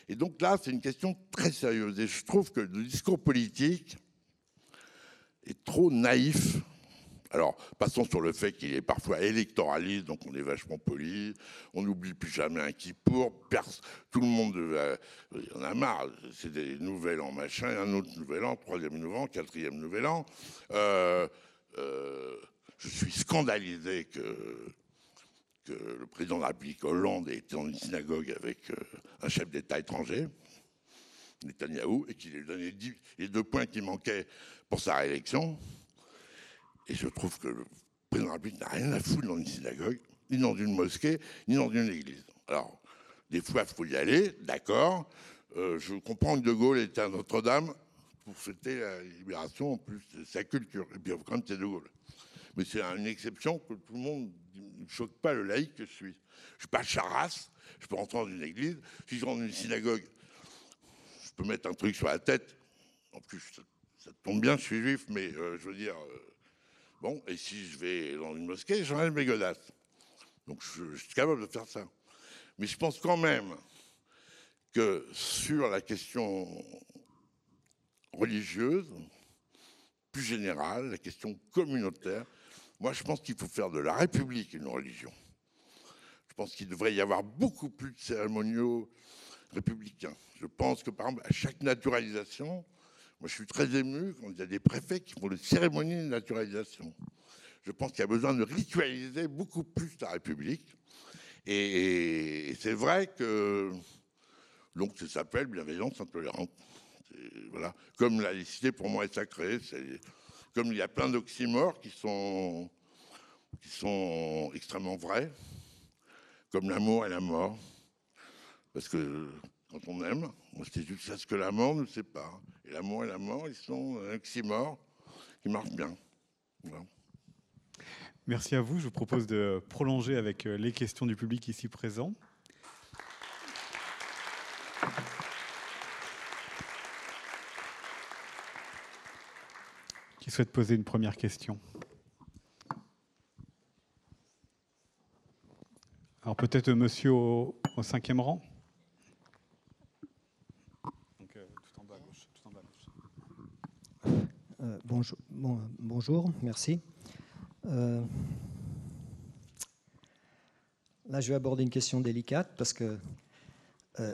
Et donc là, c'est une question très sérieuse. Et je trouve que le discours politique est trop naïf. Alors, passons sur le fait qu'il est parfois électoraliste, donc on est vachement poli, on n'oublie plus jamais un qui pour, tout le monde, il en a marre, c'est des nouvelles en machin, un autre nouvel an, troisième nouvel an, quatrième nouvel an. Euh, euh, je suis scandalisé que le président de la République Hollande été dans une synagogue avec euh, un chef d'État étranger, Netanyahou, et qu'il lui donné les deux points qui manquaient pour sa réélection. Et je trouve que le président de la République n'a rien à foutre dans une synagogue, ni dans une mosquée, ni dans une église. Alors, des fois, il faut y aller, d'accord. Euh, je comprends que De Gaulle était à Notre-Dame pour fêter la libération, en plus de sa culture. Et puis, quand c'est De Gaulle. Mais c'est une exception que tout le monde ne choque pas le laïc que je suis. Je ne suis pas charras, je peux rentrer dans une église. Si je rentre dans une synagogue, je peux mettre un truc sur la tête. En plus, ça, tombe bien, je suis juif, mais euh, je veux dire. Euh, bon, et si je vais dans une mosquée, j'enlève mes godasses. Donc je, je suis capable de faire ça. Mais je pense quand même que sur la question religieuse, plus générale, la question communautaire, moi, je pense qu'il faut faire de la République une religion. Je pense qu'il devrait y avoir beaucoup plus de cérémoniaux républicains. Je pense que, par exemple, à chaque naturalisation, moi, je suis très ému quand il y a des préfets qui font des cérémonies de naturalisation. Je pense qu'il y a besoin de ritualiser beaucoup plus la République. Et, c'est vrai que donc ça s'appelle bienveillance intolérante. Voilà. Comme la laïcité pour moi est sacrée, comme il y a plein d'oxymores qui sont, qui sont extrêmement vrais, comme l'amour et la mort. Parce que quand on aime, c'est juste ce que la mort ne sait pas. Et l'amour et la mort, ils sont un oxymore qui marche bien. Merci à vous. Je vous propose de prolonger avec euh, les questions du public ici présent. souhaite poser une première question? Alors peut-être monsieur au, cinquième rang? Bonjour, bonjour, merci. Euh, là, je vais aborder une question délicate parce que euh,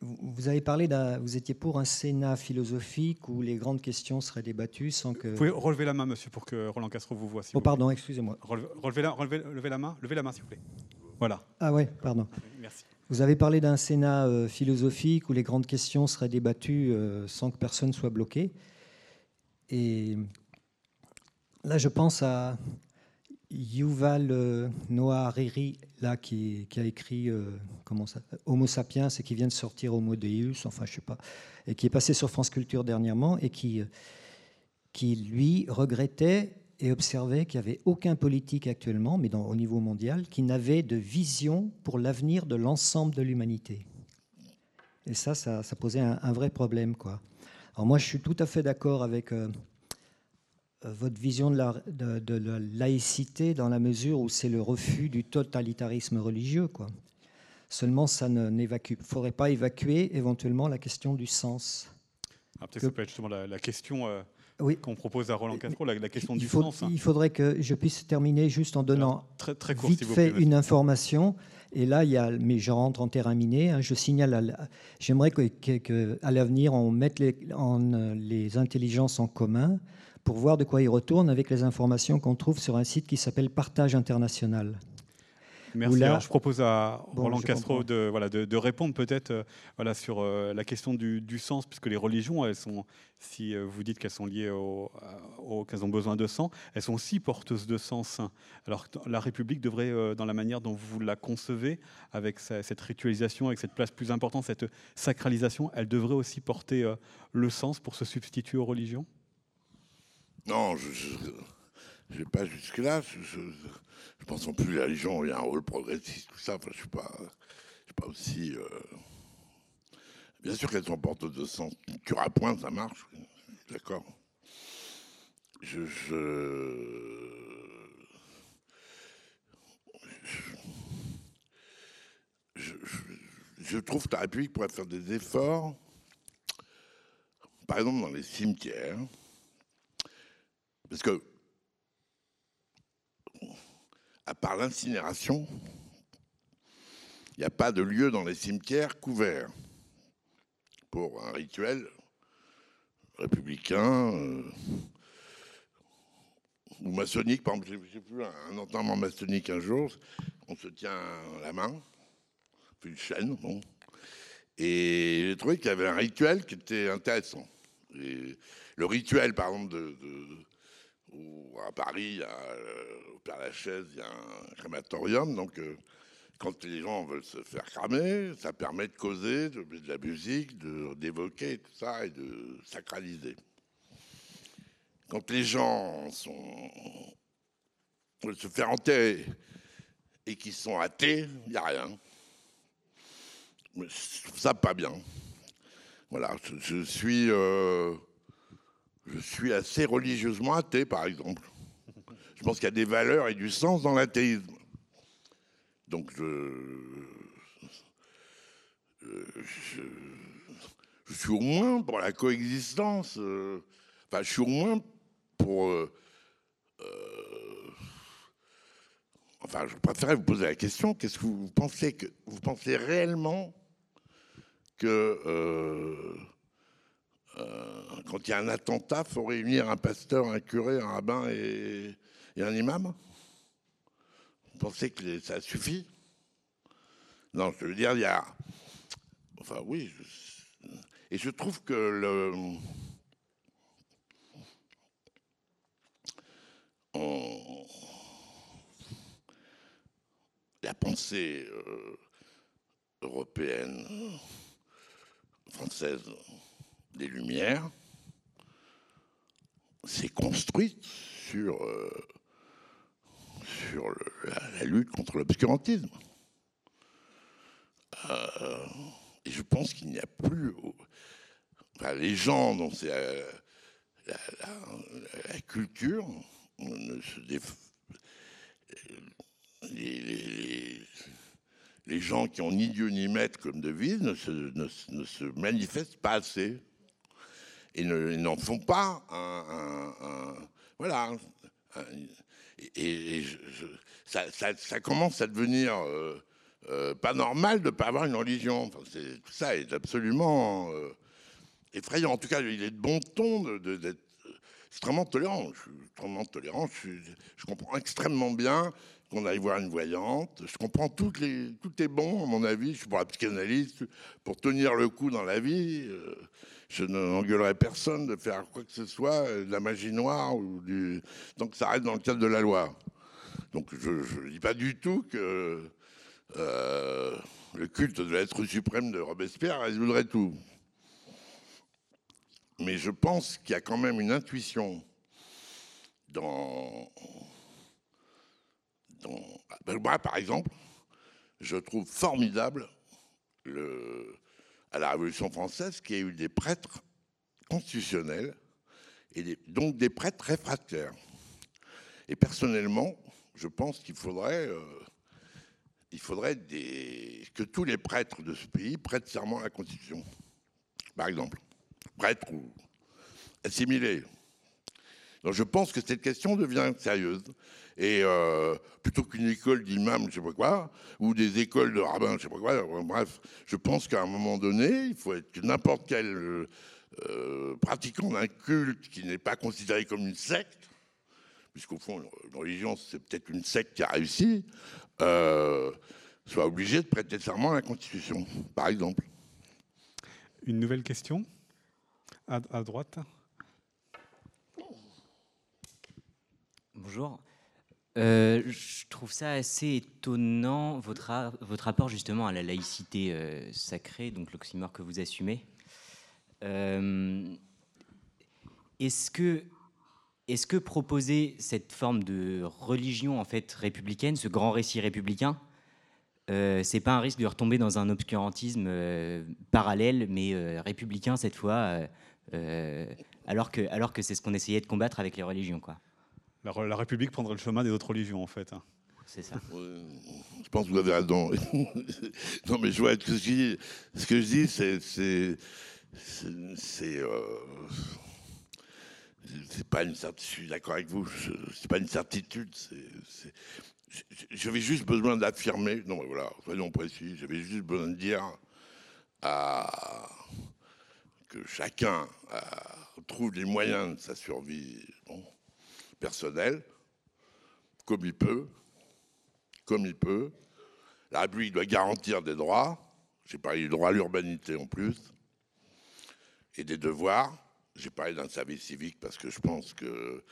vous avez parlé d'un, vous étiez pour un Sénat philosophique où les grandes questions seraient débattues sans que. Vous pouvez relever la main, monsieur, pour que Roland Castro vous voie. oh, pardon, excusez-moi. Relevez, la, levez la main, levez la main, s'il vous plaît. Voilà. Ah ouais, pardon. Merci. Vous avez parlé d'un Sénat euh, philosophique où les grandes questions seraient débattues euh, sans que personne soit bloqué. Et là, je pense à Yuval euh, Noah Hariri, là, qui, a écrit euh, Homo sapiens et qui vient de sortir Homo Deus, enfin, je sais pas, et qui est passé sur France Culture dernièrement et qui, euh, qui lui, regrettait et observait qu'il n'y avait aucun politique actuellement, mais au niveau mondial, qui n'avait de vision pour l'avenir de l'ensemble de l'humanité. Et ça, ça, posait un, vrai problème. Quoi. Alors moi, je suis tout à fait d'accord avec euh, votre vision de la, de, la, laïcité dans la mesure où c'est le refus du totalitarisme religieux. Quoi. Seulement, ça ne faudrait pas évacuer éventuellement la question du sens. Ah, peut-être que ça peut être justement la, question euh, oui. qu'on propose à Roland Castro, la, question du sens. Hein. Il faudrait que je puisse terminer juste en donnant très, très vite fait une information. Et là, il mais je rentre en terrain miné. Hein, je signale, j'aimerais qu'à l'avenir, on mette les, les intelligences en commun pour voir de quoi il retourne avec les informations qu'on trouve sur un site qui s'appelle Partage International. Merci. là- Alors, je propose à Bon, Roland Castro de, voilà, de, de répondre peut-être euh, voilà, sur euh, la question du, du sens, puisque les religions, elles sont, si euh, vous dites qu'elles sont liées au, au- qu'elles ont besoin de sang, elles sont aussi porteuses de sens. Alors la République devrait, euh, dans la manière dont vous la concevez, avec sa- cette ritualisation, avec cette place plus importante, cette sacralisation, elle devrait aussi porter euh, le sens pour se substituer aux religions? Non, je ne vais pas jusque-là. Je, je, je pense non plus que la religion ait un rôle progressiste, tout ça. Je ne suis pas, je suis pas aussi. euh, Bien sûr qu'elles sont porteuses de sens. À point, ça marche. D'accord. Je, je, je, je- je trouve que la République pourrait faire des efforts, par exemple dans les cimetières, parce que, à part l'incinération, il n'y a pas de lieu dans les cimetières couvert pour un rituel républicain euh, ou maçonnique. Par exemple, j'ai- vu un, enterrement maçonnique un jour, on se tient la main, fait une chaîne, bon. Et j'ai trouvé qu'il y avait un rituel qui était intéressant. Le rituel, par exemple, de- à Paris, euh, au Père Lachaise, il y a un crématorium. Donc, euh, quand les gens veulent se faire cramer, ça permet de causer, de de la musique, d'évoquer tout ça et de sacraliser. Quand les gens sont, veulent se faire enterrer et qui sont athées, il n'y a rien. Mais je trouve ça pas bien. Voilà, je, je suis, euh, je suis assez religieusement athée, par exemple. Je pense qu'il y a des valeurs et du sens dans l'athéisme. Donc je, je, suis au moins pour la coexistence. euh, enfin, je suis au moins pour. euh, euh, enfin, je préférerais vous poser la question qu'est-ce que vous pensez que vous pensez réellement que quand il y a un attentat, faut réunir un pasteur, un curé, un rabbin et, un imam Vous pensez que ça suffit? Non, je veux dire, il y a. Enfin, oui. et je trouve que le. la pensée euh, européenne, française des Lumières s'est construite sur, euh, la, lutte contre l'obscurantisme. Euh, et je pense qu'il n'y a plus. les gens dont c'est euh, la, culture les, gens qui ont ni Dieu ni maître comme devise ne se, ne se- ne se manifestent pas assez et n'en font pas un, voilà et, ça, commence à devenir euh, euh, pas normal de ne pas avoir une religion. Tout ça est absolument euh, effrayant. En tout cas il est de bon ton d'être extrêmement tolérant. Je suis extrêmement tolérant. Je comprends extrêmement bien qu'on aille voir une voyante. Je comprends toutes les, tout est bon, à mon avis. Je suis pour la psychanalyse, pour tenir le coup dans la vie. euh, je n'engueulerai personne de faire quoi que ce soit, euh, de la magie noire, ou du... tant que ça reste dans le cadre de la loi. Donc je ne dis pas du tout que euh, le culte de l'être suprême de Robespierre résoudrait tout. Mais je pense qu'il y a quand même une intuition dans moi, par exemple, je trouve formidable le, à la Révolution française qu'il y ait eu des prêtres constitutionnels et donc des prêtres réfractaires. Et personnellement, je pense qu'il faudrait, euh, que tous les prêtres de ce pays prêtent serment à la Constitution, par exemple, prêtres ou assimilés. Donc je pense que cette question devient sérieuse. Et euh, plutôt qu'une école d'imams, je sais pas quoi, ou des écoles de rabbins, je sais pas quoi, euh, bref, je pense qu'à un moment donné, il faut être n'importe quel euh, pratiquant d'un culte qui n'est pas considéré comme une secte puisqu'au fond, une religion, c'est peut-être une secte qui a réussi, soit obligé de prêter serment à la Constitution, par exemple. Une nouvelle question? À droite? Bonjour. Euh, je trouve ça assez étonnant, votre, votre rapport justement à la laïcité euh, sacrée, donc l'oxymore que vous assumez. Euh, est-ce que, est que proposer cette forme de religion en fait républicaine, ce grand récit républicain, c'est pas un risque de retomber dans un obscurantisme parallèle, mais républicain cette fois, alors que, alors que c'est ce qu'on essayait de combattre avec les religions, quoi? La, République prendrait le chemin des autres religions, en fait. Hein. C'est ça. je pense que vous avez raison. non, mais je vois ce que je dis. Ce que je dis, c'est. C'est. Euh, c'est pas une certitude. Je suis d'accord avec vous. C'est pas une certitude. C'est. J'avais juste besoin d'affirmer. Non, mais voilà, soyons précis. J'avais juste besoin de dire à, que chacun trouve les moyens de sa survie. Bon, personnel, comme il peut, comme il peut. La République doit garantir des droits, j'ai parlé du droit à l'urbanité en plus, et des devoirs. J'ai parlé d'un service civique parce que je pense que,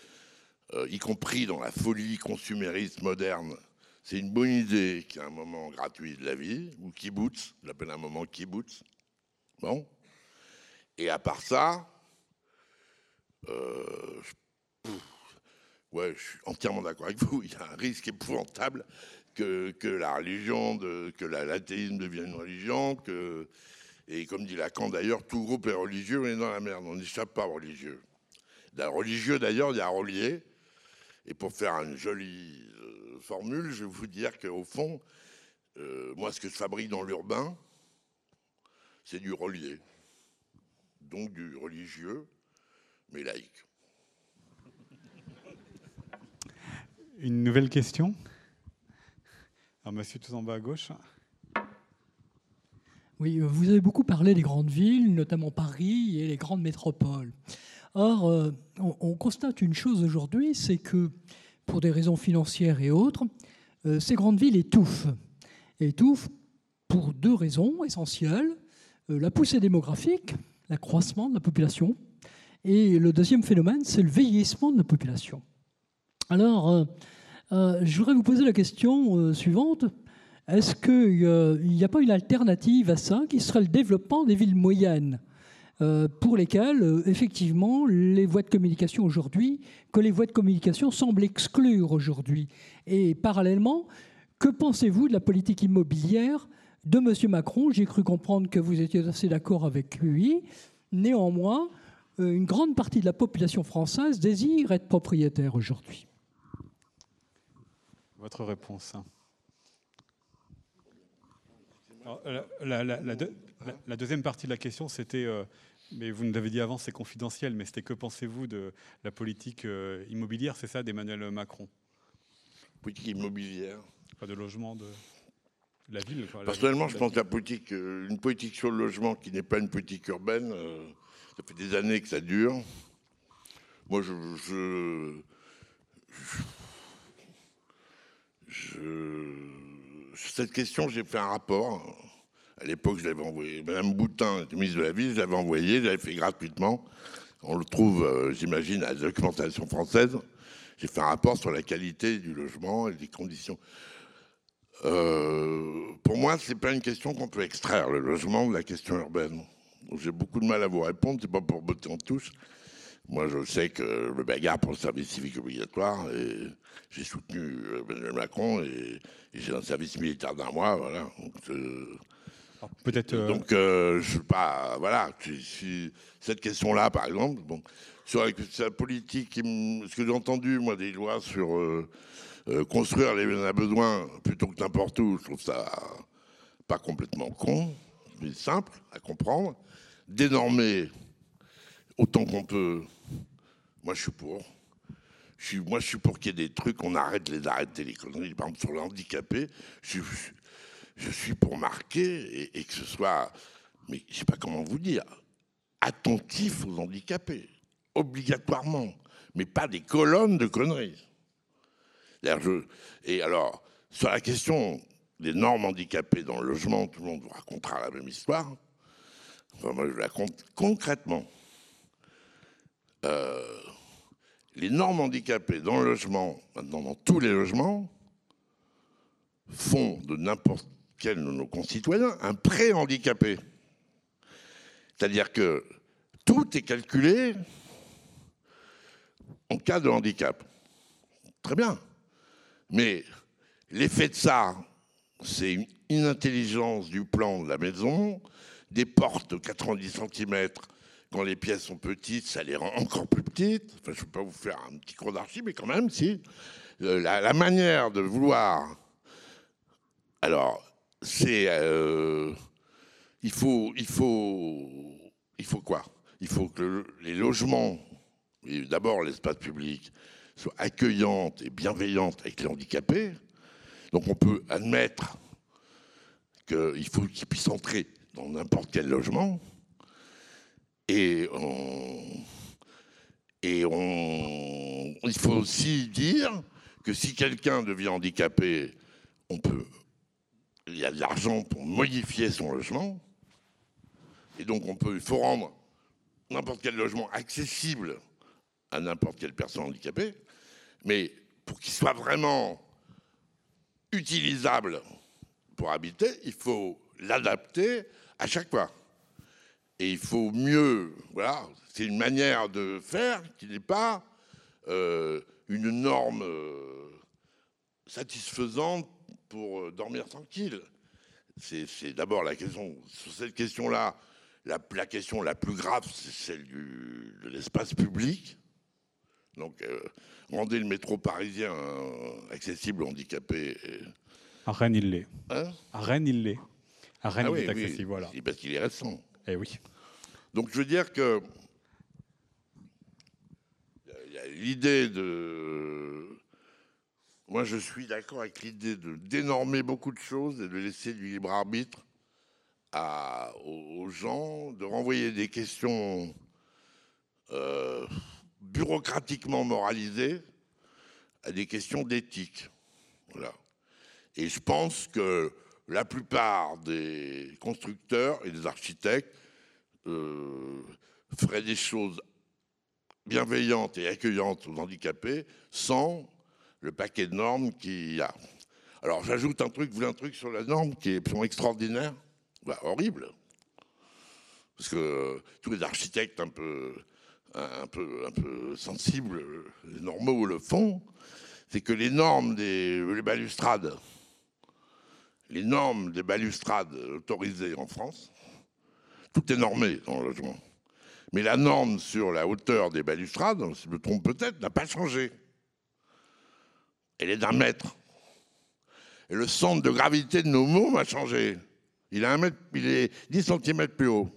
euh, y compris dans la folie consumériste moderne, c'est une bonne idée qu'il y ait un moment gratuit de la vie, ou kibbutz, j'appelle un moment kibbutz. Bon. Et à part ça, euh, Ouais, je suis entièrement d'accord avec vous. Il y a un risque épouvantable que, la religion, que l'athéisme devienne une religion, que, et comme dit Lacan d'ailleurs, tout groupe est religieux, est dans la merde, on n'échappe pas religieux. religieux d'ailleurs, il y a relié. Et pour faire une jolie euh, formule, je vais vous dire qu'au fond, euh, moi, ce que je fabrique dans l'urbain, c'est du relié. Donc du religieux, mais laïque. Une nouvelle question? Alors, monsieur, tout en bas à gauche. Oui, euh, vous avez beaucoup parlé des grandes villes, notamment Paris et les grandes métropoles. Or, euh, on, constate une chose aujourd'hui, c'est que pour des raisons financières et autres, euh, ces grandes villes étouffent. Étouffent pour deux raisons essentielles. la poussée démographique, l'accroissement de la population, et le deuxième phénomène, c'est le vieillissement de la population. Alors, euh, euh, je voudrais vous poser la question euh, suivante. Est-ce qu'il n'y a pas une alternative à ça qui serait le développement des villes moyennes pour lesquelles, effectivement, les voies de communication aujourd'hui, que les voies de communication semblent exclure aujourd'hui? Et parallèlement, que pensez-vous de la politique immobilière de M. Macron? J'ai cru comprendre que vous étiez assez d'accord avec lui. Néanmoins, une grande partie de la population française désire être propriétaire aujourd'hui. Votre réponse. la, deuxième partie de la question, c'était, euh, mais vous nous avez dit avant, c'est confidentiel, mais c'était que pensez-vous de la politique euh, immobilière, c'est ça, d'Emmanuel Macron? Politique immobilière Pas de logement de la ville Personnellement, je pense que la politique, euh, une politique sur le logement qui n'est pas une politique urbaine, ça fait des années que ça dure. Moi, je, je je... Cette question, j'ai fait un rapport. À l'époque, je l'avais envoyé. Madame Boutin, ministre de la Ville, je l'avais envoyé, je l'avais fait gratuitement. On le trouve, euh, j'imagine, à la documentation française. J'ai fait un rapport sur la qualité du logement et des conditions. Euh, pour moi, c'est pas une question qu'on peut extraire, le logement, de la question urbaine. J'ai beaucoup de mal à vous répondre, c'est pas pour botter en touche. Moi, je sais que le bagarre pour le service civique obligatoire, et j'ai soutenu euh, Emmanuel Macron et, j'ai un service militaire d'un mois, voilà. Donc, euh, peut-être. Euh, donc, je sais pas, voilà. cette question-là, par exemple, bon, sur la politique, ce que j'ai entendu, moi, des lois sur construire les a besoin plutôt que n'importe où, je trouve ça pas complètement con, mais simple à comprendre. Dénormer autant qu'on peut moi, je suis pour. Moi, je suis pour qu'il y ait des trucs, on arrête les arrêter les conneries. Par exemple, sur les handicapés, je, suis pour marquer et, que ce soit, mais je sais pas comment vous dire, attentif aux handicapés, obligatoirement, mais pas des colonnes de conneries. Et alors, sur la question des normes handicapées dans le logement, tout le monde vous racontera la même histoire. Enfin, moi, je la raconte concrètement. Euh, les normes handicapées dans le logement, maintenant dans tous les logements, font de n'importe quel de nos concitoyens un pré-handicapé. C'est-à-dire que tout est calculé en cas de handicap. Très bien. Mais l'effet de ça, c'est une inintelligence du plan de la maison, des portes de 90 cm quand les pièces sont petites, ça les rend encore plus petites. Enfin, je ne vais pas vous faire un petit cours d'archi, mais quand même, si. Euh, la, manière de vouloir. Alors, c'est. Euh, il, faut, il, faut, il faut quoi? Il faut que les logements, d'abord l'espace public, soient accueillants et bienveillants avec les handicapés. Donc, on peut admettre qu'il faut qu'ils puissent entrer dans n'importe quel logement. Et, et on, il faut aussi dire que si quelqu'un devient handicapé, on peut, il y a de l'argent pour modifier son logement. Et donc on peut, il faut rendre n'importe quel logement accessible à n'importe quelle personne handicapée. Mais pour qu'il soit vraiment utilisable pour habiter, il faut l'adapter à chaque fois. Et il faut mieux, voilà, c'est une manière de faire qui n'est pas euh, une norme euh, satisfaisante pour euh, dormir tranquille. C'est d'abord la question, sur cette question-là, la, la, question la plus grave, c'est celle du, de l'espace public. Donc, rendez le métro parisien accessible aux handicapés. À Rennes, il l'est. Hein? À Rennes, il l'est. À Rennes, ah il est accessible, voilà. Parce qu'il est récent. Eh oui. Donc je veux dire que l'idée de... Moi je suis d'accord avec l'idée de dénormer beaucoup de choses et de laisser du libre arbitre aux, gens, de renvoyer des questions euh, bureaucratiquement moralisées à des questions d'éthique. Voilà. Et je pense que la plupart des constructeurs et des architectes euh, ferait des choses bienveillantes et accueillantes aux handicapés sans le paquet de normes qu'il y a. Alors j'ajoute un truc, vous voulez un truc sur la norme qui est absolument extraordinaire? Bah, Horrible. Parce que tous les architectes un peu, un peu, un peu sensibles, les normaux le font, c'est que les normes des balustrades, les normes des balustrades autorisées en France, tout est normé dans le logement. Mais la norme sur la hauteur des balustrades, si je me trompe peut-être, n'a pas changé. Elle est d'un mètre. Et le centre de gravité de nos mômes a changé. Il, un mètre, il est 10 cm plus haut.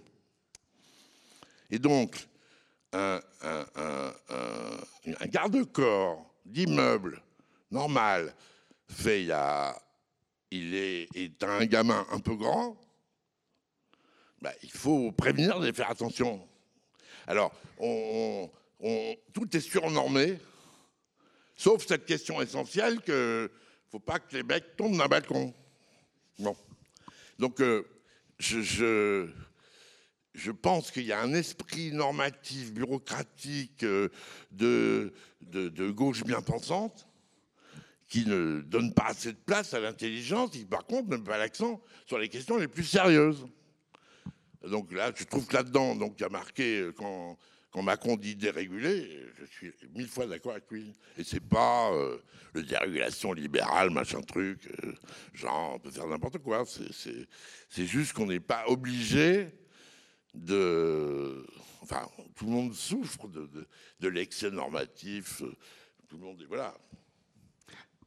Et donc, un, garde-corps d'immeuble normal fait il, y a, il est, un gamin un peu grand, bah, il faut prévenir et faire attention. Alors, tout est surnormé, sauf cette question essentielle que faut pas que les mecs tombent d'un balcon. Donc, euh, je, pense qu'il y a un esprit normatif, bureaucratique, euh, de, de, gauche bien pensante, qui ne donne pas assez de place à l'intelligence, qui par contre ne met pas l'accent sur les questions les plus sérieuses. Donc là, je trouve que là-dedans, donc il a marqué euh, quand, quand Macron dit déréguler, je suis mille fois d'accord avec lui. Et c'est pas euh, le dérégulation libérale, machin truc, euh, genre on peut faire n'importe quoi. C'est juste qu'on n'est pas obligé de. Enfin, tout le monde souffre de, de, l'excès normatif. Tout le monde. Voilà.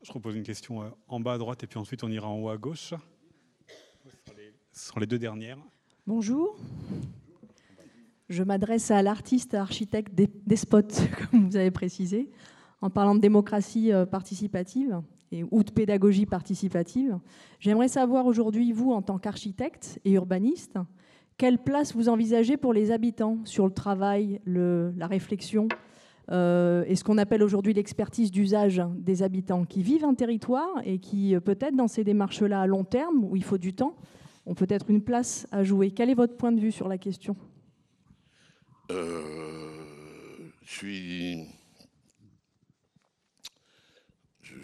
Je propose une question en bas à droite et puis ensuite on ira en haut à gauche. Ce sont les deux dernières. Bonjour. Je m'adresse à l'artiste architecte des, spots, comme vous avez précisé, en parlant de démocratie euh, participative et, ou de pédagogie participative. J'aimerais savoir aujourd'hui, vous, en tant qu'architecte et urbaniste, quelle place vous envisagez pour les habitants sur le travail, la réflexion euh, et ce qu'on appelle aujourd'hui l'expertise d'usage des habitants qui vivent un territoire et qui, euh, peut-être dans ces démarches-là à long terme, où il faut du temps, ont peut-être une place à jouer. Quel est votre point de vue sur la question? Euh, Je suis... Je,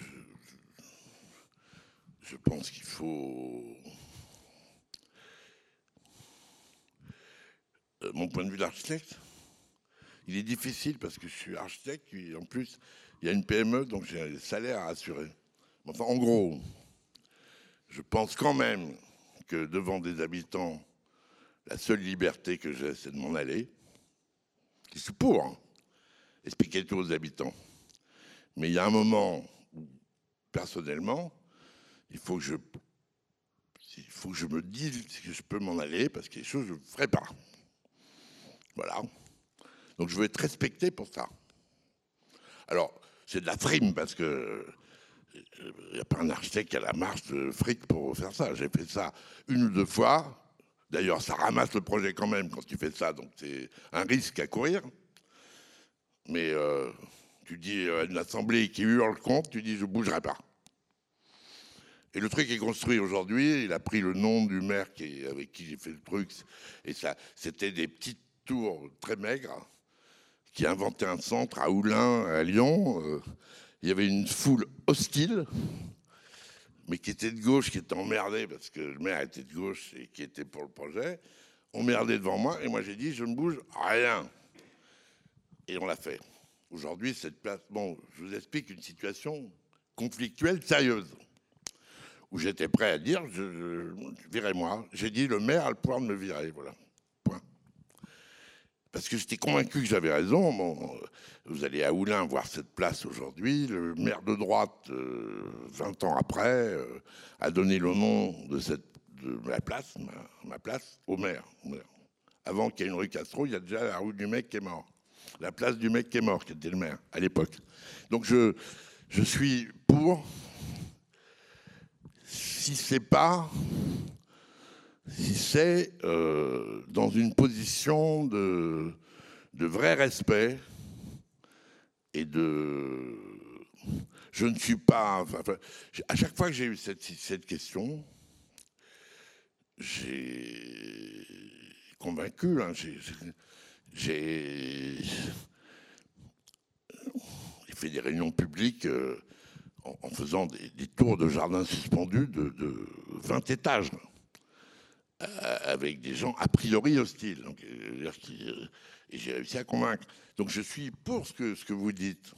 je pense qu'il faut... mon point de vue d'architecte, il est difficile parce que je suis architecte, et en plus, il y a une PME, donc j'ai un salaire à assurer. Enfin, en gros, je pense quand même que devant des habitants, la seule liberté que j'ai, c'est de m'en aller. Je suis pour hein, expliquer tout aux habitants. Mais il y a un moment où, personnellement, il faut que je, que me dise que je peux m'en aller parce que les choses, je ne ferai pas. Voilà. Donc je veux être respecté pour ça. Alors, c'est de la frime parce que il n'y a pas un architecte qui a la marche de fric pour faire ça. J'ai fait ça une ou deux fois. D'ailleurs, ça ramasse le projet quand même quand tu fais ça, donc c'est un risque à courir. Mais euh, tu dis à une assemblée qui hurle contre, tu dis je ne bougerai pas. Et le truc est construit aujourd'hui. Il a pris le nom du maire avec qui j'ai fait le truc. Et ça, c'était des petites tours très maigres qui a inventé un centre à Oulin, à Lyon. Euh, il y avait une foule hostile, mais qui était de gauche, qui était emmerdée parce que le maire était de gauche et qui était pour le projet, emmerdé devant moi. Et moi, j'ai dit, je ne bouge rien. Et on l'a fait. Aujourd'hui, cette place. Bon, je vous explique une situation conflictuelle sérieuse où j'étais prêt à dire, je, virez-moi. J'ai dit, le maire a le pouvoir de me virer. Voilà parce que j'étais convaincu que j'avais raison. Bon, vous allez à Oulin voir cette place aujourd'hui. Le maire de droite, 20 euh, ans après, euh, a donné le nom de, cette, de ma place, ma, place, au maire. Avant qu'il y ait une rue Castro, il y a déjà la rue du mec qui est mort. La place du mec qui est mort, qui était le maire à l'époque. Donc je, je suis pour, si c'est pas si c'est euh, dans une position de, vrai respect et de... Je ne suis pas... à chaque fois que j'ai eu cette, question, j'ai convaincu, hein, j'ai fait des réunions publiques euh, en, faisant des, tours de jardin suspendus de, de 20 étages. Euh, avec des gens a priori hostiles. Donc, euh, euh, et j'ai réussi à convaincre. Donc je suis pour ce que, vous dites.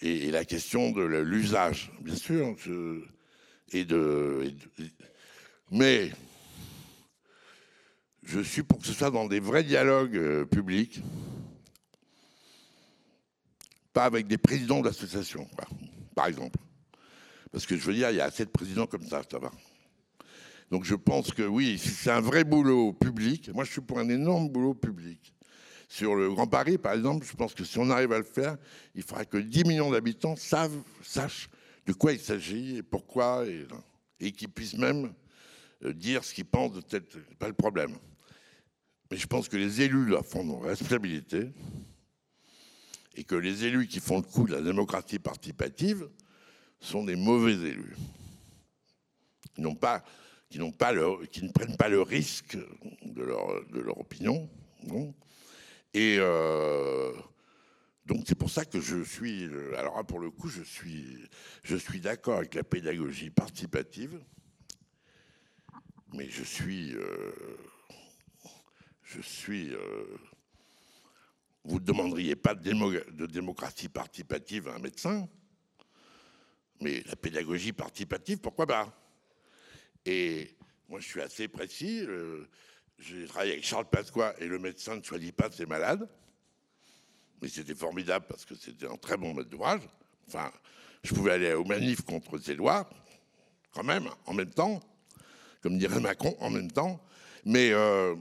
Et, la question de l'usage, bien sûr. et, de, mais je suis pour que ce soit dans des vrais dialogues publics, pas avec des présidents d'associations, par exemple. Parce que je veux dire, il y a assez de présidents comme ça, ça va. Donc je pense que oui, c'est un vrai boulot public. Moi, je suis pour un énorme boulot public. Sur le Grand Paris, par exemple, je pense que si on arrive à le faire, il faudra que 10 millions d'habitants sachent de quoi il s'agit et pourquoi, et, qu'ils puissent même euh, dire ce qu'ils pensent de peut-être pas le problème. Mais je pense que les élus doivent prendre leurs responsabilités et que les élus qui font le coup de la démocratie participative sont des mauvais élus. Ils n'ont pas qui, ne prennent pas le risque de leur, opinion. Et euh, donc c'est pour ça que je suis, alors pour le coup, je suis, je suis d'accord avec la pédagogie participative, mais je suis, euh, je suis, euh, vous ne demanderiez pas de démocratie participative à un médecin, mais la pédagogie participative, pourquoi pas? Et moi, je suis assez précis. Euh, j'ai travaillé avec Charles Pasqua et le médecin ne choisit pas ses malades. Mais c'était formidable parce que c'était un très bon maître d'ouvrage. Enfin, je pouvais aller au manif contre ces lois, quand même, en même temps, comme dirait Macron, en même temps. Mais euh,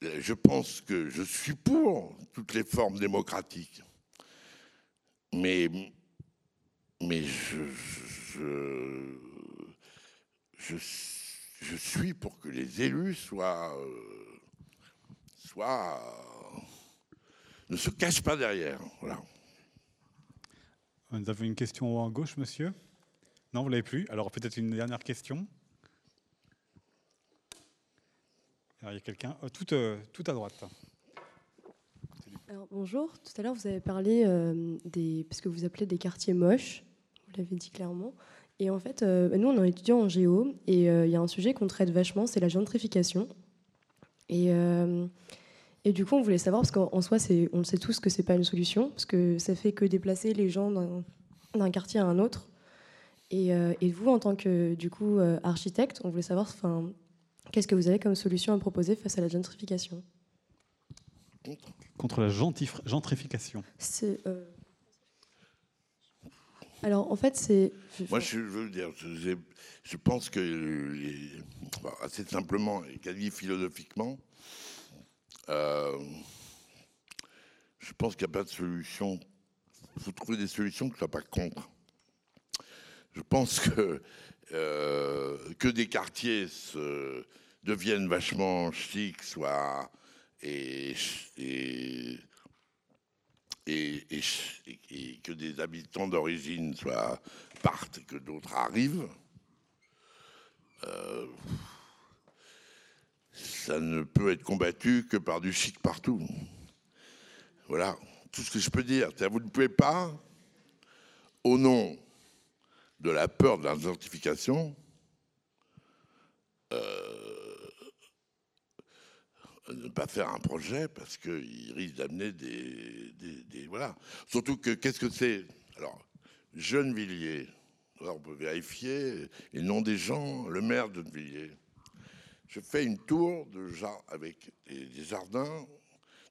je pense que je suis pour toutes les formes démocratiques. Mais, mais je je, suis pour que les élus soient, euh, soient, ne se cache pas derrière. Voilà. Nous avons une question en gauche, monsieur Non, vous l'avez plus Alors peut-être une dernière question Alors, il y a quelqu'un oh, tout, euh, tout à droite. Alors, bonjour, tout à l'heure vous avez parlé euh, des, parce que vous appelez des quartiers moches, vous l'avez dit clairement. Et en fait, euh, nous on est étudiant en géo et il y a un sujet qu'on traite vachement, c'est la gentrification. Et, et du coup, on voulait savoir, parce qu'en soi, on sait tous que c'est pas une solution, parce que ça fait que déplacer les gens d'un quartier à un autre. Et, et, vous, en tant que du coup architecte, on voulait savoir, enfin, qu'est-ce que vous avez comme solution à proposer face à la gentrification? Contre la gentrification euh, Alors, en fait, c'est. Moi, je veux dire, je, pense que, assez simplement et quasi philosophiquement, euh, je pense qu'il n'y a pas de solution. Il faut trouver des solutions qui ne soient pas contre. Je pense que, euh, que des quartiers se, deviennent vachement chics, soit et, et, et, que des habitants d'origine soient partent et que d'autres arrivent, euh, ça ne peut être combattu que par du chic partout. Voilà tout ce que je peux dire. Vous ne pouvez pas, au nom de la peur de euh, ne pas faire un projet parce qu'il risque d'amener des, Voilà. Surtout que, qu'est-ce que c'est? Alors, Gennevilliers, on peut vérifier les noms des gens, le maire de Gennevilliers. Je fais une tour de avec des, jardins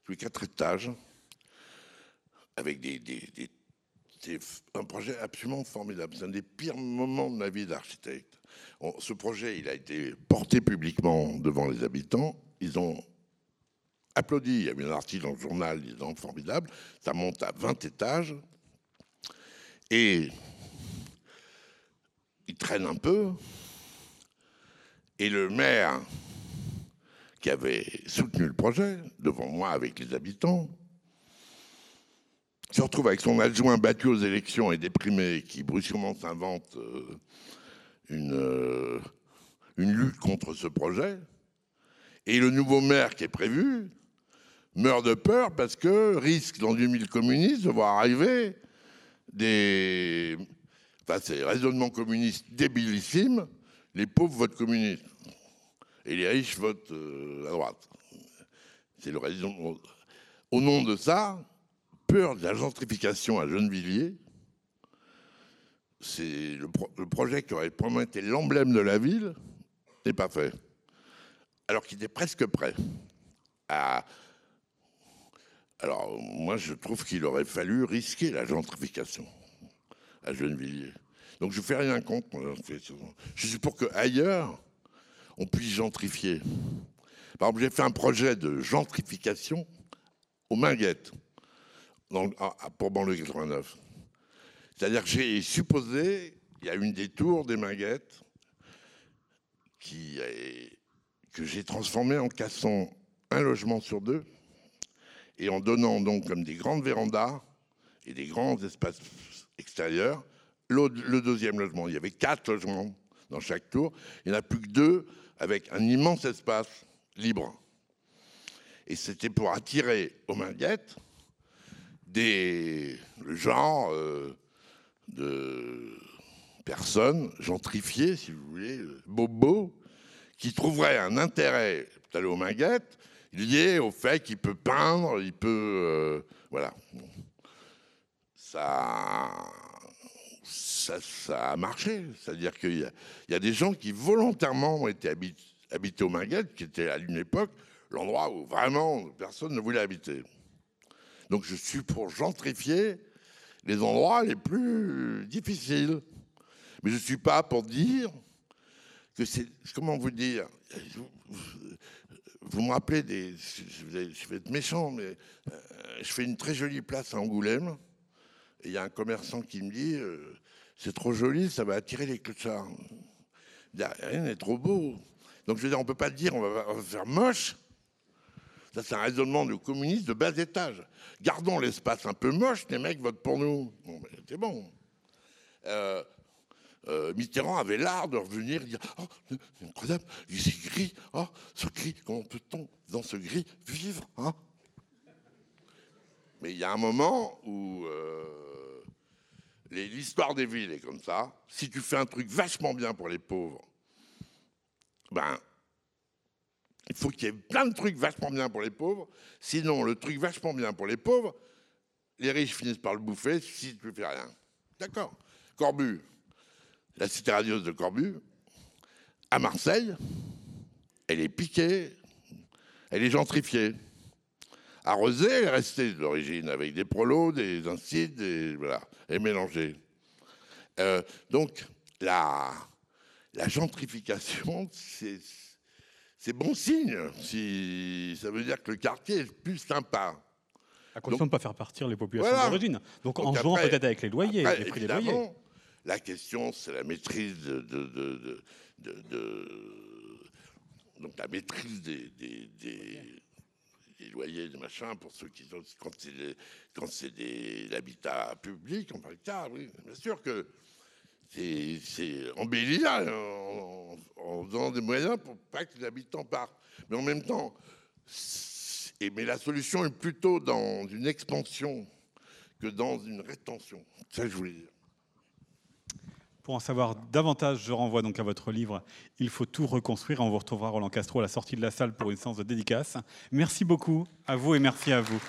tous les quatre étages, avec des, des, un projet absolument formidable. C'est un des pires moments de ma vie d'architecte. Ce projet, il a été porté publiquement devant les habitants. Ils ont applaudi. Il y a eu un article dans le journal disant formidable. Ça monte à 20 étages. Et il traîne un peu. Et le maire, qui avait soutenu le projet, devant moi avec les habitants, se retrouve avec son adjoint battu aux élections et déprimé, qui brusquement s'invente euh, euh, une lutte contre ce projet. Et le nouveau maire qui est prévu, meurt de peur parce que risque dans une ville communiste de voir arriver des. Enfin, ces raisonnements communistes débilissimes, les pauvres votent communistes et les riches votent euh, à droite. C'est le raison. Au nom de ça, peur de la gentrification à Gennevilliers, c'est le, le, projet qui aurait probablement été l'emblème de la ville n'est pas fait. Alors qu'il était presque prêt à alors, moi, je trouve qu'il aurait fallu risquer la gentrification à Gennevilliers. Donc, je ne fais rien contre. Je suis pour qu'ailleurs, on puisse gentrifier. Par exemple, j'ai fait un projet de gentrification aux Minguettes, pour banlieue 89. C'est-à-dire que j'ai supposé, il y a une des tours des Minguettes qui que j'ai transformé en cassant un logement sur deux et en donnant donc comme des grandes vérandas et des grands espaces extérieurs le deuxième logement. Il y avait quatre logements dans chaque tour. Il n'y en a plus que deux avec un immense espace libre. Et c'était pour attirer aux Minguettes des, le genre euh, de personnes gentrifiées, si vous voulez, bobos, qui trouveraient un intérêt d'aller aux Minguettes lié au fait qu'il peut peindre, il peut. Euh, voilà. Ça, ça, a marché. C'est-à-dire qu'il y, a des gens qui volontairement ont été habités, au Minguettes, qui était à une époque l'endroit où vraiment personne ne voulait habiter. Donc je suis pour gentrifier les endroits les plus difficiles. Mais je ne suis pas pour dire que c'est. Comment vous dire vous me rappelez des. Je vais être méchant, mais euh, je fais une très jolie place à Angoulême. Et il y a un commerçant qui me dit euh, C'est trop joli, ça va attirer les clochards. Rien n'est trop beau. Donc je veux dire, on ne peut pas dire on va, faire moche. Ça, c'est un raisonnement de communiste de bas étage. Gardons l'espace un peu moche, les mecs votent pour nous. Bon, ben, c'est bon. Euh, euh, Mitterrand avait l'art de revenir dire Oh, incroyable, c'est gris. Oh, ce gris, comment peut-on, dans ce gris, vivre hein? Mais il y a un moment où euh, l'histoire des villes est comme ça. Si tu fais un truc vachement bien pour les pauvres, ben, il faut qu'il y ait plein de trucs vachement bien pour les pauvres. Sinon, le truc vachement bien pour les pauvres, les riches finissent par le bouffer si tu ne fais rien. D'accord? Corbu, la cité radieuse de Corbu, à Marseille, elle est piquée, elle est gentrifiée. À Rosé, elle est restée d'origine avec des prolos, des incites, des, voilà, et mélangée. Euh, donc, la, la gentrification, c'est bon signe. Si, ça veut dire que le quartier est plus sympa. À condition de ne pas faire partir les populations Voilà. d'origine. Donc, en jouant peut-être avec les loyers, Après, les prix des loyers. La question, c'est la maîtrise de, de- de- de- de- de- la maîtrise des, loyers, des machins, pour ceux qui sont quand c'est quand c'est des l'habitat public, en cas, oui, bien sûr que c'est embelli en, en faisant des moyens pour pas que les habitants partent. Mais en même temps, et, mais la solution est plutôt dans une expansion que dans une rétention. Ça je voulais dire. Pour en savoir davantage, je renvoie donc à votre livre Il faut tout reconstruire. On vous retrouvera Roland Castro à la sortie de la salle pour une séance de dédicace. Merci beaucoup à vous et merci à vous.